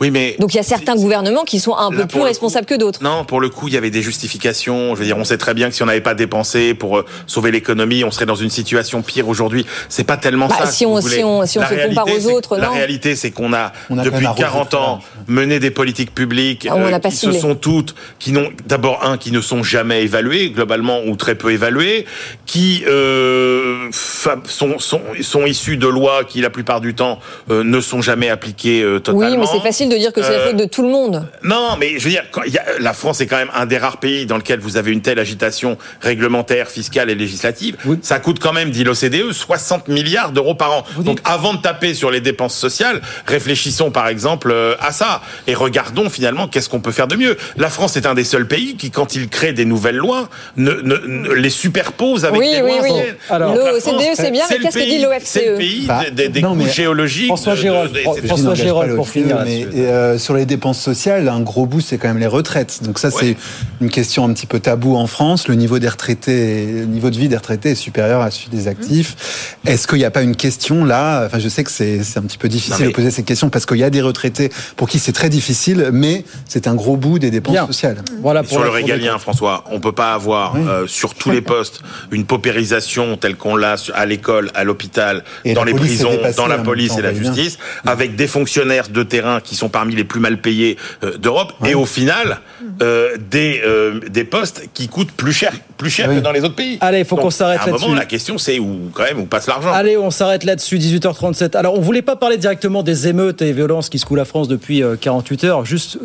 Oui, mais Donc il y a certains gouvernements qui sont un Là, peu plus le responsables que d'autres. Non, pour le coup, il y avait des justifications. Je veux dire, on sait très bien que si on n'avait pas dépensé pour euh, sauver l'économie, on serait dans une situation pire aujourd'hui. C'est pas tellement Bah, ça. si on- si on- si on La se compare réalité, aux c'est- autres, La non. réalité, c'est qu'on a, On a quand depuis même arrosé 40 très ans, mené des politiques publiques Ah, euh, se sont toutes, qui n'ont d'abord un, qui ne sont jamais évaluées globalement ou très peu évaluées, qui euh, sont, sont sont issues de lois qui la plupart du temps euh, ne sont jamais appliquées euh, totalement. Oui, mais c'est facile de dire que c'est la faute de tout le monde. non, mais je veux dire, quand il y a- la France est quand même un des rares pays dans lequel vous avez une telle agitation réglementaire, fiscale et législative. Ça coûte quand même, dit l'OCDE, 60 milliards d'euros par an. Donc avant de taper sur les dépenses sociales, réfléchissons par exemple euh, à ça et regardons finalement qu'est-ce qu'on peut faire de mieux. La France est un des seuls pays qui, quand il crée des nouvelles lois, ne, ne- ne les superpose avec Oui, les oui, lois oui. Alors, L'OCDE, France, c'est bien, mais le qu'est-ce que dit pays- l'OFCE C'est le pays Bah, des, des non, géologiques. François Gérald. François Gérald, pour finir mais euh, sur les dépenses sociales, un gros bout, c'est quand même les retraites. Donc ça, c'est une question un petit peu tabou en France. Le niveau des retraités, le niveau de vie des retraités est supérieur à celui des actifs. Est-ce qu'il n'y a pas une question là? Enfin, je sais que c'est c'est un petit peu difficile Non, mais- de poser cette question parce qu'il y a des retraités pour qui c'est très difficile, mais c'est un gros bout des dépenses Bien. sociales. Voilà Et pour sur le régalien, François, on peut pas avoir euh, sur tous les postes une paupérisation telle qu'on l'a à l'école, à l'hôpital, dans les prisons, dans la police et la bien. justice, avec des fonctionnaires de terrain qui sont parmi les plus mal payés euh, d'Europe, et au final euh, des euh, des postes qui coûtent plus cher, plus cher Ah oui. que dans les autres pays. Allez, il faut qu'on s'arrête À un moment, là-dessus. la question c'est où quand même où passe l'argent. Allez, on s'arrête là-dessus, 18h37. Alors, on voulait pas parler directement des émeutes et violences qui secouent la France depuis euh, 48 heures, juste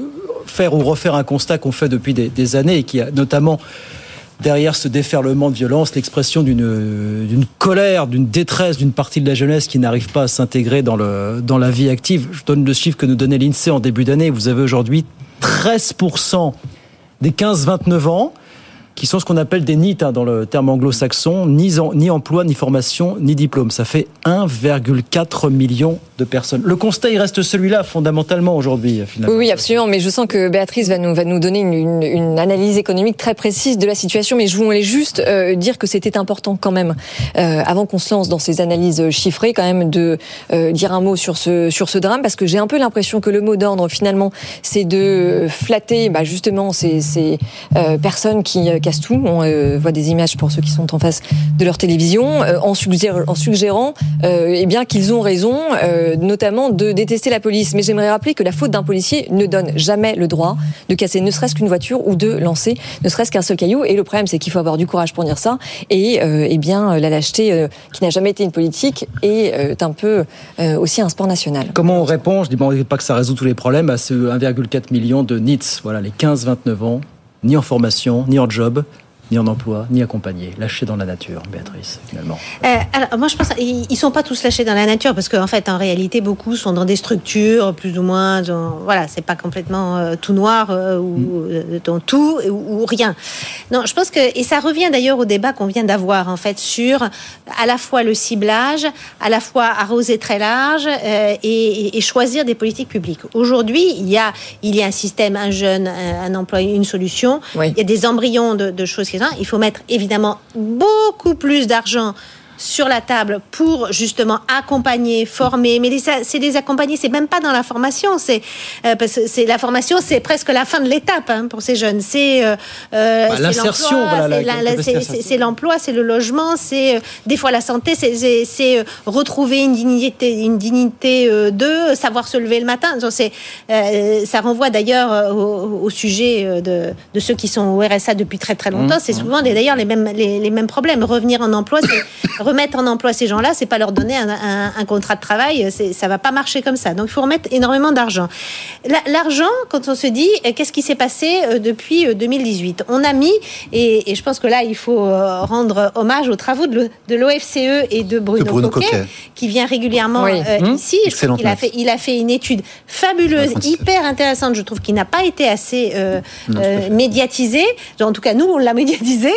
faire ou refaire un constat qu'on fait depuis des, années et qui a notamment derrière ce déferlement de violence l'expression d'une colère, d'une détresse d'une partie de la jeunesse qui n'arrive pas à s'intégrer dans, dans la vie active. Je donne le chiffre que nous donnait l'INSEE en début d'année. Vous avez aujourd'hui 13% des 15-29 ans qui sont ce qu'on appelle des NEET hein, dans le terme anglo-saxon, ni, emploi, ni formation, ni diplôme. Ça fait 1,4 million de personnes. Le constat, il reste celui-là fondamentalement aujourd'hui. Oui, oui, absolument. Mais je sens que Béatrice va nous, va nous donner une, analyse économique très précise de la situation. Mais je voulais juste euh, dire que c'était important quand même, euh, avant qu'on se lance dans ces analyses chiffrées, quand même de euh, dire un mot sur ce, sur ce drame, parce que j'ai un peu l'impression que le mot d'ordre, finalement, c'est de flatter bah, justement ces, personnes qui On euh, voit des images pour ceux qui sont en face de leur télévision, euh, en, suggérant, euh, eh bien qu'ils ont raison, notamment de détester la police. Mais j'aimerais rappeler que la faute d'un policier ne donne jamais le droit de casser ne serait-ce qu'une voiture ou de lancer ne serait-ce qu'un seul caillou. Et le problème, c'est qu'il faut avoir du courage pour dire ça. Et eh bien, la lâcheté, qui n'a jamais été une politique, est un peu aussi un sport national. Comment on répond? Je dis bon, pas que ça résout tous les problèmes à ce 1,4 million de NEETs, voilà, les 15-29 ans, ni en formation, ni en job, ni en emploi, ni accompagnés, lâchés dans la nature, Béatrice, finalement. Euh, alors, moi, je pense qu'ils ils sont pas tous lâchés dans la nature parce qu'en fait, en réalité, beaucoup sont dans des structures plus ou moins. Dans, voilà, c'est pas complètement euh, tout noir euh, ou euh, dans tout ou, ou rien. Non, je pense que et ça revient d'ailleurs au débat qu'on vient d'avoir en fait sur à la fois le ciblage, à la fois arroser très large euh, et, et choisir des politiques publiques. Aujourd'hui, il y a il y a un système, un jeune, un, un emploi, une solution. Oui. Il y a des embryons de, de choses qui Il faut mettre évidemment beaucoup plus d'argent sur la table pour justement accompagner, former. Mais c'est les accompagner, c'est même pas dans la formation. C'est euh, parce que c'est la formation, c'est presque la fin de l'étape hein, pour ces jeunes. C'est euh, euh, Bah, l'insertion, c'est l'emploi, c'est le logement, c'est euh, des fois la santé, c'est- euh, retrouver une dignité, une dignité euh, d'eux, savoir se lever le matin. Donc, euh, ça renvoie d'ailleurs au, au sujet de, de ceux qui sont au RSA depuis très très longtemps. Mmh, c'est souvent des- d'ailleurs les mêmes, les, les mêmes problèmes. Revenir en emploi, c'est remettre en emploi ces gens-là, c'est pas leur donner un, un- un contrat de travail, ça va pas marcher comme ça. Donc il faut remettre énormément d'argent. La- L'argent, quand on se dit euh, qu'est-ce qui s'est passé euh, depuis euh, 2018, on a mis et, et je pense que là il faut euh, rendre hommage aux travaux de l'O- de l'OFCE et de Bruno, De Bruno Coquet, Coquet. qui vient régulièrement Oui. euh, Mmh. ici. Je qu'il a fait, il a fait une étude fabuleuse, hyper intéressante, je trouve, qui n'a pas été assez euh, euh, médiatisée. En tout cas, nous, on l'a médiatisé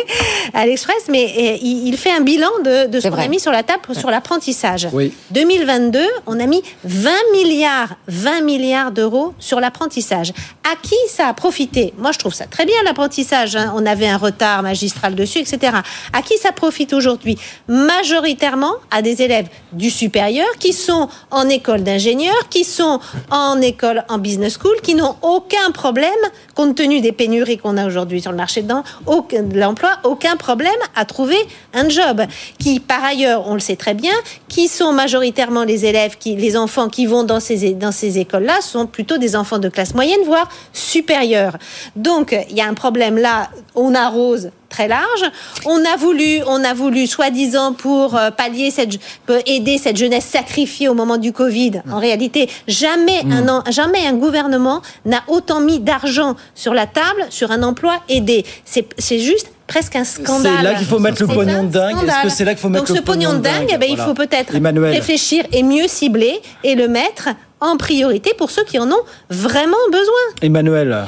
à l'Express, mais euh, il, il fait un bilan de, de ce qu'on a mis sur la table sur l'apprentissage. Oui. 2022, on a mis 20 milliards, 20 milliards d'euros sur l'apprentissage. À qui ça a profité? Moi, je trouve ça très bien, l'apprentissage. hein. On avait un retard magistral dessus, etc. À qui ça profite aujourd'hui? Majoritairement à des élèves du supérieur qui sont en école d'ingénieur, qui sont en école en business school, qui n'ont aucun problème, compte tenu des pénuries qu'on a aujourd'hui sur le marché de l'emploi, aucun problème à trouver un job. Qui, par ailleurs, on le sait très bien, qui sont majoritairement les élèves, qui, les enfants qui vont dans ces, dans ces écoles-là, sont plutôt des enfants de classe moyenne, voire supérieure. Donc, il y a un problème là, on arrose très large. On a voulu, on a voulu, soi-disant, pour euh, pallier cette, aider cette jeunesse sacrifiée au moment du Covid. En réalité, jamais un, an- jamais un gouvernement n'a autant mis d'argent sur la table sur un emploi aidé. C'est juste presque un scandale. C'est là qu'il faut mettre le pognon de dingue. Est-ce que c'est là qu'il faut mettre Donc, le ce pognon de dingue, eh ben, il Voilà. faut peut-être Emmanuel. réfléchir et mieux cibler et le mettre en priorité pour ceux qui en ont vraiment besoin. Emmanuel.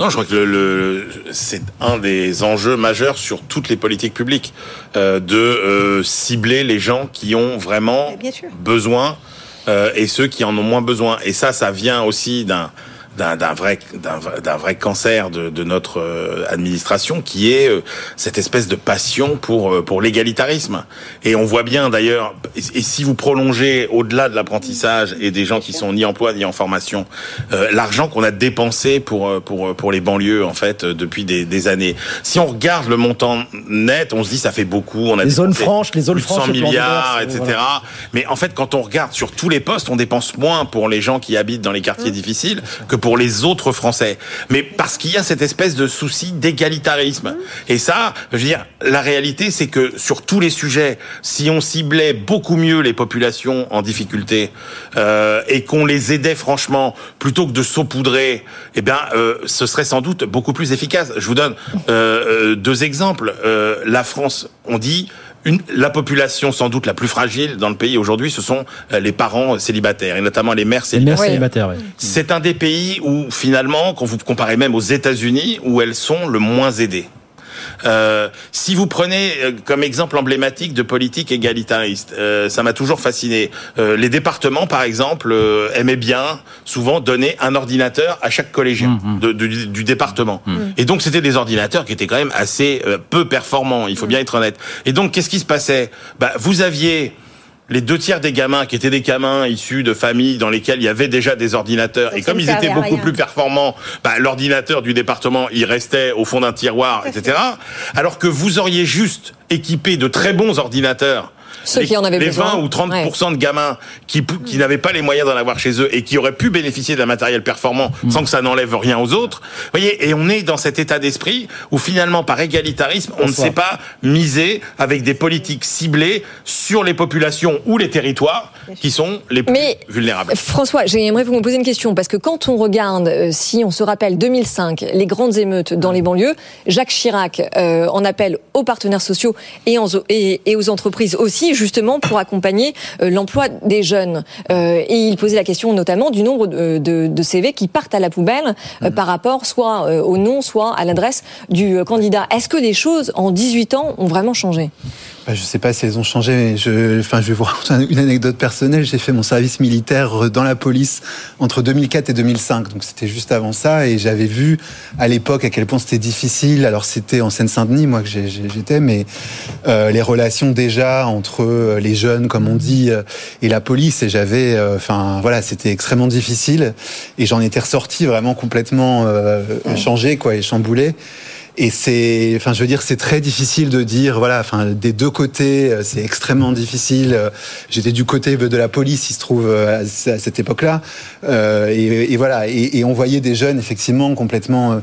Non, je crois que le, le- c'est un des enjeux majeurs sur toutes les politiques publiques euh, de euh, cibler les gens qui ont vraiment Bien sûr. besoin euh, et ceux qui en ont moins besoin. Et ça, ça vient aussi d'un d'un d'un vrai d'un vrai- d'un vrai cancer de, de notre euh, administration qui est euh, cette espèce de passion pour euh, pour l'égalitarisme. Et on voit bien d'ailleurs et, et si vous prolongez au-delà de l'apprentissage et des gens qui sont ni emploi ni en formation euh, l'argent qu'on a dépensé pour euh, pour pour les banlieues en fait euh, depuis des, des années. Si on regarde le montant net on se dit ça fait beaucoup on a Les zones franches, les zones franches, 100 le plan milliards etc voilà. mais en fait, quand on regarde sur tous les postes, on dépense moins pour les gens qui habitent dans les quartiers difficiles que pour les autres Français. Mais parce qu'il y a cette espèce de souci d'égalitarisme. Et ça, je veux dire, la réalité, c'est que sur tous les sujets, si on ciblait beaucoup mieux les populations en difficulté euh, et qu'on les aidait franchement, plutôt que de saupoudrer, eh bien, euh, ce serait sans doute beaucoup plus efficace. Je vous donne euh, euh, deux exemples. Euh, la France, on dit une, la population sans doute la plus fragile dans le pays aujourd'hui, ce sont euh, les parents célibataires, et notamment les mères Les mères célibataires. célibataires, oui. C'est un des pays où finalement, quand vous comparez même aux États-Unis, où elles sont le moins aidées. Euh, si vous prenez euh, comme exemple emblématique de politique égalitariste, euh, ça m'a toujours fasciné. Euh, les départements, par exemple, euh, aimaient bien souvent donner un ordinateur à chaque collégien de- du, du département. Et donc c'était des ordinateurs qui étaient quand même assez euh, peu performants. Il faut bien être honnête. Et donc qu'est-ce qui se passait? Bah, Vous aviez les deux tiers des gamins qui étaient des gamins issus de familles dans lesquelles il y avait déjà des ordinateurs Donc et comme ils étaient beaucoup rien. plus performants, bah, l'ordinateur du département il restait au fond d'un tiroir, etc. Alors que vous auriez juste équipé de très bons ordinateurs. Ceux les, qui en avaient les besoin. 20 ou 30 de gamins qui, n'avaient pas les moyens d'en avoir chez eux et qui auraient pu bénéficier d'un matériel performant sans que ça n'enlève rien aux autres. Vous voyez, et on est dans cet état d'esprit où finalement, par égalitarisme, on ne sait pas miser avec des politiques ciblées sur les populations ou les territoires qui sont les plus Mais- vulnérables. François, j'aimerais vous poser une question parce que quand on regarde, euh, si on se rappelle 2005, les grandes émeutes dans les banlieues, Jacques Chirac euh, en appelle aux partenaires sociaux et, en- et- et aux entreprises aussi, justement pour accompagner euh, l'emploi des jeunes. Euh, et il posait la question notamment du nombre de, de- de CV qui partent à la poubelle euh, par rapport soit au nom, soit à l'adresse du candidat. Est-ce que les choses en 18 ans ont vraiment changé? Bah, Je sais pas si elles ont changé, mais je, enfin, je vais vous raconter une anecdote personnelle. J'ai fait mon service militaire dans la police entre 2004 et 2005, donc c'était juste avant ça, et j'avais vu à l'époque à quel point c'était difficile. Alors c'était en Seine-Saint-Denis, moi que j'étais, mais euh, les relations déjà entre les jeunes, comme on dit, et la police, et j'avais, enfin voilà, c'était extrêmement difficile, et j'en étais ressorti vraiment complètement euh, changé, quoi, et chamboulé. Et c'est, enfin, je veux dire, c'est très difficile de dire, voilà, enfin, des deux côtés, euh, c'est extrêmement difficile. Euh, j'étais du côté de la police, il se trouve, à cette époque-là. et, voilà, et, et, on voyait des jeunes, effectivement, complètement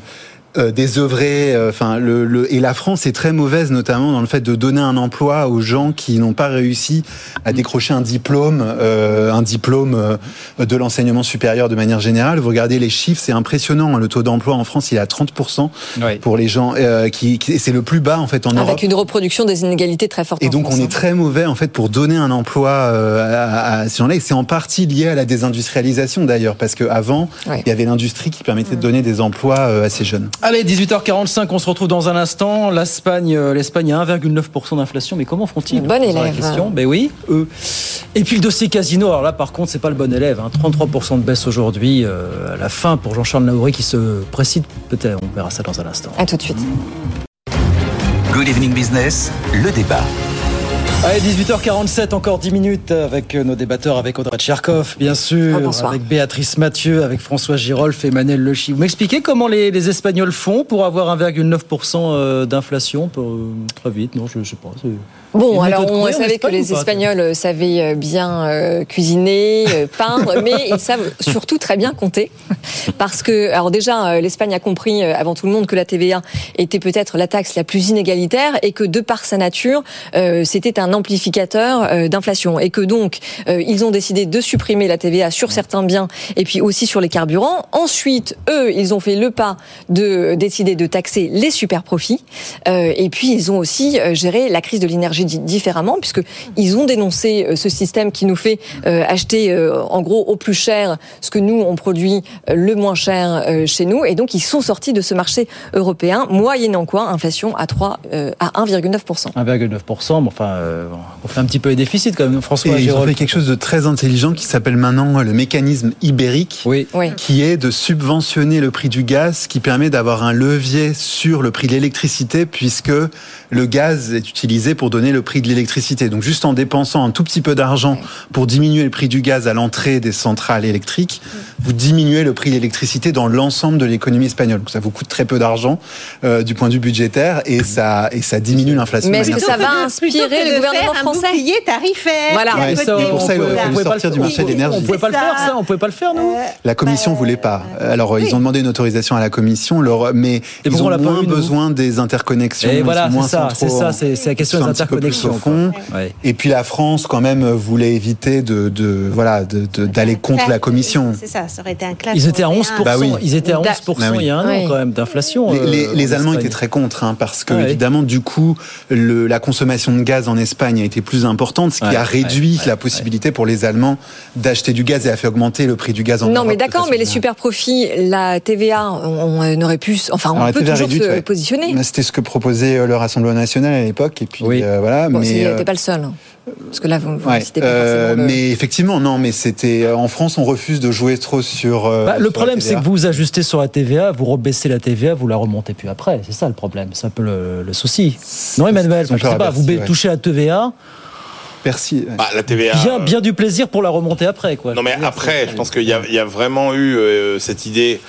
euh, désœuvré. Euh, enfin, le, et la France est très mauvaise, notamment dans le fait de donner un emploi aux gens qui n'ont pas réussi à décrocher un diplôme, euh, un diplôme de l'enseignement supérieur de manière générale. Vous regardez les chiffres, c'est impressionnant. Hein. Le taux d'emploi en France, il est à 30% pour les gens qui, c'est le plus bas en fait en Avec Europe. Avec une reproduction des inégalités très forte. Et donc on est hein. très mauvais en fait pour donner un emploi à, à ces gens-là. Et c'est en partie lié à la désindustrialisation d'ailleurs, parce qu'avant il y avait l'industrie qui permettait de donner des emplois à ces jeunes. Allez, 18h45, on se retrouve dans un instant. L'Espagne, euh, l'Espagne a 1,9% d'inflation, mais comment font-ils Bon élève. question. Ben oui, eux. Et puis le dossier casino. Alors là, par contre, c'est pas le bon élève. 33% hein. de baisse aujourd'hui. Euh, à la fin pour Jean-Charles Naouri qui se précide. Peut-être, on verra ça dans un instant. À tout de suite. Good Evening Business, le débat. Allez, 18h47, encore 10 minutes avec nos débatteurs, avec Audrey Tcherkov, bien sûr, oh, avec Béatrice Mathieu, avec François Girolf et Emmanuel Lechy. Vous m'expliquez comment les, les, Espagnols font pour avoir 1,9% euh, d'inflation Très vite, non, je ne sais pas. Bon, alors on savait que les Espagnols euh, savaient euh, bien euh, cuisiner, peindre, mais ils savent surtout très bien compter. Parce que, alors déjà, l'Espagne a compris avant tout le monde que la TVA était peut-être la taxe la plus inégalitaire et que de par sa nature, c'était un amplificateur d'inflation. Et que donc, ils ont décidé de supprimer la TVA sur certains biens et puis aussi sur les carburants. Ensuite, eux, ils ont fait le pas de décider de taxer les super profits. Et puis, ils ont aussi géré la crise de l'énergie différemment, puisque ils ont dénoncé euh, ce système qui nous fait euh, acheter euh, en gros au plus cher ce que nous on produit le moins cher chez nous, et donc ils sont sortis de ce marché européen, moyennant quoi? Inflation à 3 à 1,9% 1,9 mais enfin on fait un petit peu les déficits quand même, François. Et ils ont fait quelque chose de très intelligent qui s'appelle maintenant le mécanisme ibérique, oui. qui est de subventionner le prix du gaz, qui permet d'avoir un levier sur le prix de l'électricité, puisque le gaz est utilisé pour donner le prix de l'électricité. Donc juste en dépensant un tout petit peu d'argent pour diminuer le prix du gaz à l'entrée des centrales électriques, vous diminuez le prix de l'électricité dans l'ensemble de l'économie espagnole. Donc ça vous coûte très peu d'argent euh, du point de vue budgétaire et ça et ça diminue l'inflation. Mais est-ce que ça va inspirer le gouvernement français un tarifaire Voilà. Ouais, ça, pour ça, il aurait fallu sortir du marché de l'énergie. On pouvait pas le faire, ça. On pouvait pas le faire, nous. La commission bah, voulait pas. Alors ils ont demandé une autorisation à la commission, mais ils ont moins besoin des interconnexions. Et voilà, c'est ça. C'est ça. C'est la question des interconnexions. Et puis la France, quand même, voulait éviter de, de voilà, d'aller contre la Commission. C'est ça, ça aurait été un clash. Ils étaient à 11 bah oui. Ils étaient à 11 bah oui. il y a un an quand même d'inflation. Les, les, euh, Allemands étaient très contre, hein, parce que ah évidemment, du coup, le, la consommation de gaz en Espagne a été plus importante, ce qui ouais, a réduit la possibilité pour les Allemands d'acheter du gaz et a fait augmenter le prix du gaz en Non, mais d'accord, mais les super profits, la TVA, on, on aurait pu, enfin, on Alors, peut toujours réduite, se positionner. C'était ce que proposait euh, le Rassemblement national à l'époque, et puis euh, voilà. Bon, mais euh, pas le seul. Parce que là, vous, vous ouais, citez pas euh. Le... Mais effectivement, non, mais c'était en France, on refuse de jouer trop sur. Euh, bah, le sur problème, c'est que vous ajustez sur la TVA, vous rebaissez la TVA, vous la remontez plus après. C'est ça le problème. C'est un peu le, le souci. Non, Emmanuel, je sais pas. Vous ouais. touchez la TVA. Bercy. Bah, la TVA. Bien, bien du plaisir pour la remonter après, quoi. Non, mais après, je pense qu'il y, y, a vraiment eu euh, cette idée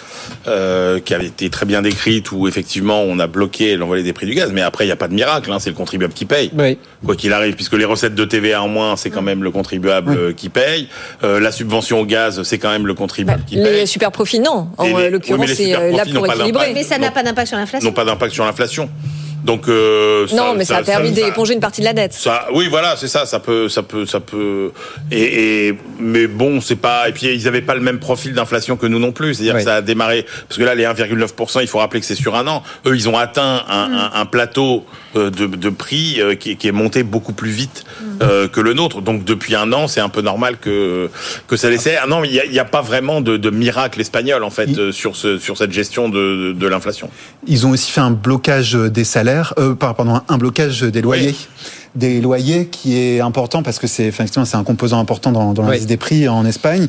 euh, qui avait été très bien décrite où effectivement on a bloqué l'envolée des prix du gaz. Mais après, il n'y a pas de miracle. Hein, c'est le contribuable qui paye. Oui. Quoi qu'il arrive, puisque les recettes de TVA en moins, c'est quand même le contribuable Oui. euh, qui paye. Euh, la subvention au gaz, c'est quand même le contribuable qui Les paye. super profits, non. En les- l'occurrence, oui, les c'est euh, là pour équilibrer. Mais ça n'a pas d'impact sur l'inflation. N'ont pas d'impact sur l'inflation. Donc euh, Non, mais ça, a permis d'éponger une partie de la dette. Ça, oui, voilà, c'est ça. Ça peut, ça peut, ça peut. Et, et mais bon, c'est pas. Et puis ils avaient pas le même profil d'inflation que nous non plus. C'est-à-dire Oui. que ça a démarré parce que là, les 1,9% il faut rappeler que c'est sur un an. Eux, ils ont atteint un, un, un plateau euh, de, de prix euh, qui, qui est monté beaucoup plus vite euh, que le nôtre. Donc depuis un an, c'est un peu normal que que ça laissait. Ah non, mais il y a, il y a pas vraiment de, de miracle espagnol en fait sur ce sur cette gestion de, de, de l'inflation. Ils ont aussi fait un blocage des salaires, euh, par- pardon, un blocage des loyers. Des loyers qui est important parce que c'est effectivement c'est un composant important dans, dans l'indice des prix en Espagne.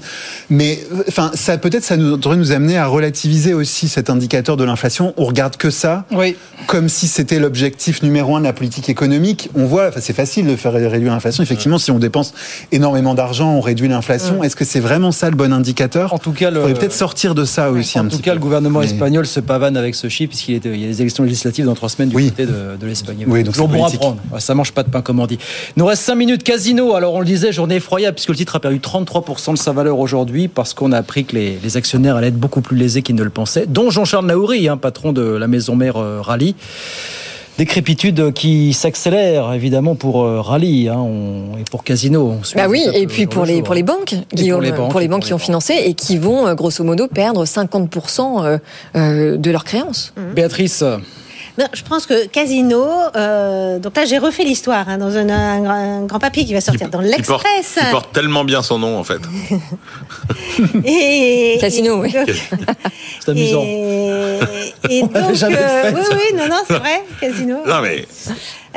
Mais enfin, ça peut-être ça nous, devrait nous amener à relativiser aussi cet indicateur de l'inflation. On regarde que ça, oui. comme si c'était l'objectif numéro un de la politique économique. On voit, enfin, c'est facile de faire réduire l'inflation. Effectivement, si on dépense énormément d'argent, on réduit l'inflation. Est-ce que c'est vraiment ça le bon indicateur? En tout cas, peut-être sortir de ça aussi. En un tout petit cas, peu. le gouvernement Mais- espagnol se pavane avec ce chiffre puisqu'il y a des élections législatives dans trois semaines du côté de, de l'Espagne. Oui, donc Toujours bon à prendre. Ouais, Ça mange pas de pain, comme on dit. Il nous reste 5 minutes casino. Alors, on le disait, journée effroyable puisque le titre a perdu 33% de sa valeur aujourd'hui parce qu'on a appris que les, les actionnaires allaient être beaucoup plus lésés qu'ils ne le pensaient, dont Jean-Charles Naouri, hein, patron de la maison mère euh, Rallye. Décrépitude qui s'accélère évidemment pour euh, Rallye hein, on- et pour Casino. On Bah oui, et puis pour le les, pour les hein. banques, Guillaume, pour les banques, pour les banques qui ont financé et qui vont euh, grosso modo perdre 50% euh, euh, de leurs créances. Béatrice, Non, je pense que Casino, euh, donc là j'ai refait l'histoire hein, dans un, un grand- un grand papier qui va sortir dans Il l'Express. il porte tellement bien son nom en fait. Et, Casino, oui. C'est amusant. Et, et On l'avait donc, jamais euh, oui, oui, non, non, c'est vrai, Casino. Non mais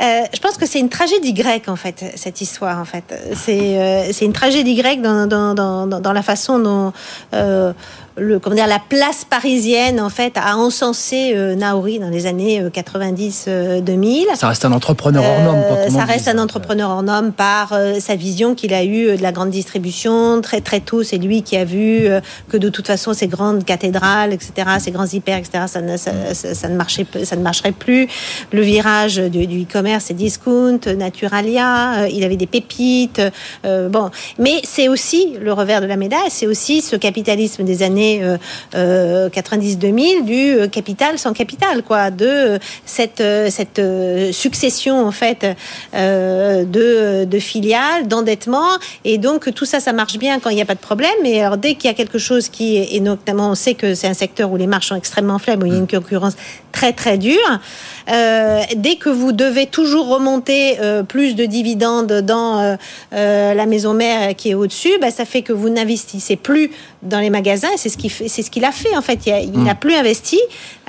Euh, je pense que c'est une tragédie grecque en fait cette histoire en fait. C'est euh, c'est une tragédie grecque dans, dans, dans, la façon dont euh, le comment dire la place parisienne en fait a encensé euh, Naori dans les années 90 2000. ça reste un entrepreneur hors norme. ça on dit reste un entrepreneur en homme par sa vision qu'il a eue de la grande distribution. Très très tôt, c'est lui qui a vu que de toute façon ces grandes cathédrales, etc., ces grands hyper, etc., ça ne, ça, ça- ça ne marchait, ça ne marcherait plus. Le virage du, du e-commerce, c'est discount, Naturalia. euh, il avait des pépites. euh, bon, mais c'est aussi le revers de la médaille. C'est aussi ce capitalisme des années euh, euh, 90-2000 du euh, capital sans capital, quoi, de euh, cette euh, cette euh, succession en fait euh, de, de filiales, d'endettement, et donc tout ça, ça marche bien quand il n'y a pas de problème. Mais alors dès qu'il y a quelque chose qui est, et notamment on sait que c'est un secteur où les marges sont extrêmement faibles, où il y a une concurrence très très dure. euh, dès que vous devez toujours remonter euh, plus de dividendes dans euh, euh, la maison mère qui est au-dessus, bah, ça fait que vous n'investissez plus dans les magasins. C'est ce qu'il fait, c'est ce qu'il a fait en fait. Il il n'a plus investi,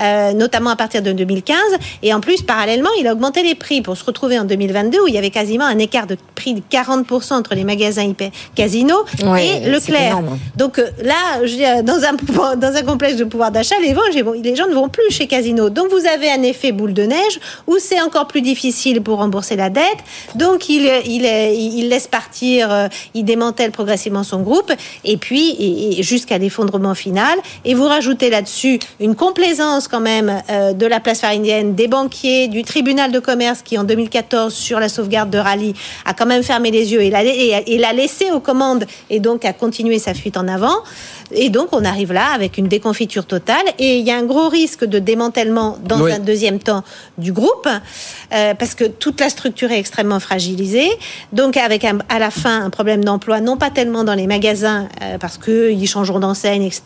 euh, notamment à partir de 2015. Et en plus, parallèlement, il a augmenté les prix pour se retrouver en 2022 où il y avait quasiment un écart de prix de 40% entre les magasins hyper casino Ouais, et Leclerc. énorme. Donc euh, là, je dans un dans un complexe de pouvoir d'achat, les, gens- les gens ne vont plus chez Casino. Donc vous avez un effet boule de neige où c'est encore plus difficile pour rembourser la dette. Donc il il, il laisse partir, euh, il démantèle progressivement son groupe et puis et- et jusqu'à l'effondrement final. Et vous rajoutez là-dessus une complaisance quand même euh, de la place parisienne, des banquiers, du tribunal de commerce qui en 2014 sur la sauvegarde de Rallye a quand même fermé les yeux et l'a et l'a laissé aux commandes et donc a continué sa fuite en avant. Et donc on arrive là avec une déconfiture totale et il y a un gros risque de démantèlement dans Oui. un deuxième temps du groupe euh, parce que toute la structure est extrêmement fragilisée. Donc avec un- à la fin un problème d'emploi, non pas tellement dans les magasins euh, parce qu'ils changeront d'enseigne, etc.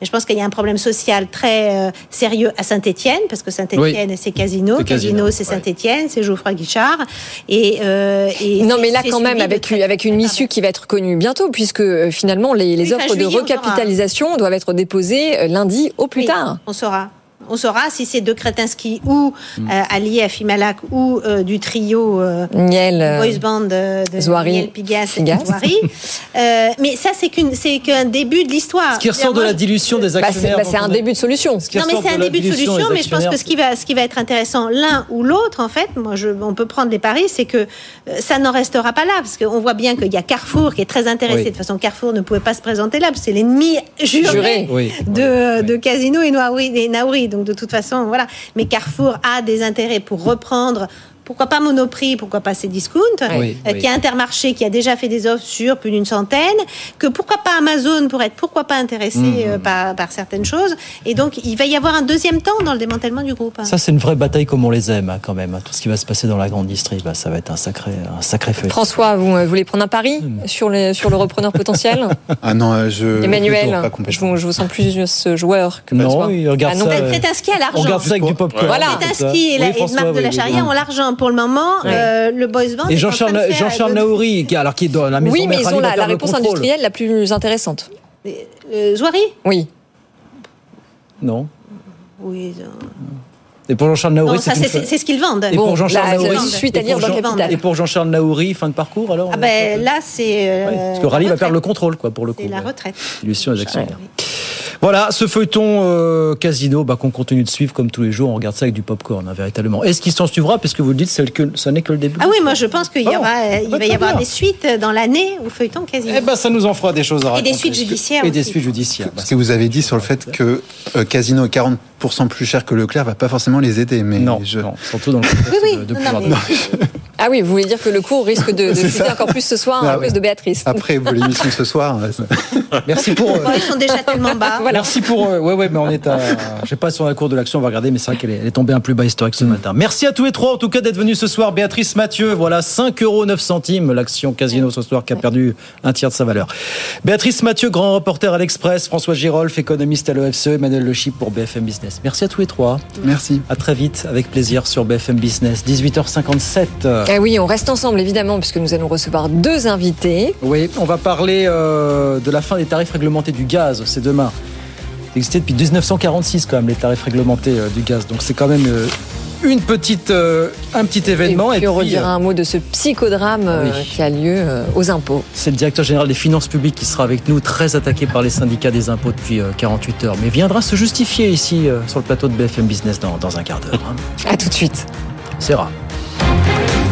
Mais je pense qu'il y a un problème social très euh, sérieux à Saint-Étienne parce que Saint-Étienne c'est Casino, C'est Casino, Casino c'est Saint-Étienne, c'est Geoffroy Guichard et, euh, et Non, mais là, quand même, avec, avec une issue qui va être connue bientôt, puisque euh, finalement, les, les Oui, offres de juillet, recapitalisation doivent être déposées euh, lundi au plus Oui, tard. On saura. On saura si c'est de Kretinsky ou Mm. euh, allié à Fimalac ou euh, du trio euh, Niel, euh, boys band de, de Zouari, Niel Pigas et. Zouari. Euh, mais ça, c'est qu'un début de l'histoire. Ce qui ressort de la dilution des Bah, c'est actionnaires. bah, c'est un a- début de solution. Ce Non, mais c'est un début de solution, des mais je pense que ce qui va, ce qui va être intéressant l'un ou l'autre, en fait, moi, je, on peut prendre les paris, c'est que ça n'en restera pas là, parce qu'on voit bien qu'il y a Carrefour qui est très intéressé. Oui. De toute façon, Carrefour ne pouvait pas se présenter là, parce que c'est l'ennemi juré, Juré. Oui. de, de Casino et Naouri, et Naouri. Donc, de toute façon, voilà. Mais Carrefour a des intérêts pour reprendre. Pourquoi pas Monoprix, pourquoi pas ces discounts, Oui, euh, oui. qui a Intermarché, qui a déjà fait des offres sur plus d'une centaine, que pourquoi pas Amazon pour être pourquoi pas intéressé Mhm. euh, par, par certaines choses. Et donc, il va y avoir un deuxième temps dans le démantèlement du groupe. hein. Ça, c'est une vraie bataille comme on les aime, hein, quand même. Tout ce qui va se passer dans la grande industrie, bah, ça va être un sacré, un sacré feuille. François, vous euh, voulez prendre un pari Hmm. sur, les, sur le repreneur potentiel? Ah non, je. Emmanuel, pas je vous, je vous sens plus ce joueur que Non, il regarde Ah non, ça. Euh, Kretinsky a On l'argent. regarde ça avec du popcorn. Voilà. Kretinsky et, la, Oui, et Marc de oui, la oui, oui. ont l'argent pour le moment. euh, le boys band. Et Jean-Charles Jean-Charles euh, Naouri, qui, alors qui est dans la maison Oui, mais ils ont la, réponse contrôle. industrielle la plus intéressante. euh, Zouari Oui. Non. Oui. euh, Et pour Jean-Charles Naouri, c'est une ce qu'ils vendent. Et pour Jean-Charles Naouri, je suis et à dans Jean- Capital. Et pour Jean-Charles Naouri, fin de parcours alors Ah ben là, c'est. euh, Parce que Rally va perdre le contrôle, quoi, pour le coup. C'est la retraite. Dilution des actionnaires. Voilà, ce feuilleton euh, casino bah, qu'on continue de suivre comme tous les jours. On regarde ça avec du popcorn, hein, véritablement. Est-ce qu'il s'en suivra? Parce que vous le dites, que- ça n'est que le début. Ah oui, moi je pense qu'il y Oh, aura, euh, il va y avoir bien. des suites dans l'année au feuilleton quasiment. Eh ben, ça nous en fera des choses à Et des suites judiciaires Et des aussi. suites judiciaires. Ce que vous avez dit sur le fait que euh, Casino est 40% plus cher que Leclerc va pas forcément les aider. Mais non, je... surtout dans le contexte Oui, oui, de, de non, non. Ah oui, vous voulez dire que le cours risque de, chuter ça. encore plus ce soir Ah à ouais. cause de Béatrice. Après vous, l'émission ce soir, ça- Merci pour. euh, ils sont déjà tellement bas. Merci pour. euh, ouais, ouais, mais on est à. Je sais pas sur la cour de l'action, on va regarder, mais c'est vrai qu'elle est, elle est tombée un plus bas historique ce matin. Merci à tous les trois, en tout cas, d'être venus ce soir. Béatrice Mathieu, voilà, 5 euros 9 centimes, l'action Casino ce soir qui a perdu un tiers de sa valeur. Béatrice Mathieu, grand reporter à l'Express, François Girolf, économiste à l'OFCE, Emmanuel Le Chip pour BFM Business. Merci à tous les trois. Merci. À très vite, avec plaisir sur BFM Business, 18h57. Eh oui, on reste ensemble évidemment puisque nous allons recevoir deux invités. Oui, on va parler euh, de la fin des tarifs réglementés du gaz, c'est demain. Ça existait depuis 1946 quand même les tarifs réglementés euh, du gaz, donc c'est quand même euh, une petite, un petit événement. et puis on puis, redira un mot de ce psychodrame Oui. qui a lieu aux impôts. c'est le directeur général des finances publiques qui sera avec nous, très attaqué par les syndicats des impôts depuis euh, 48 heures, mais viendra se justifier ici sur le plateau de BFM Business dans, dans un quart d'heure. hein. À tout de suite. C'est rare.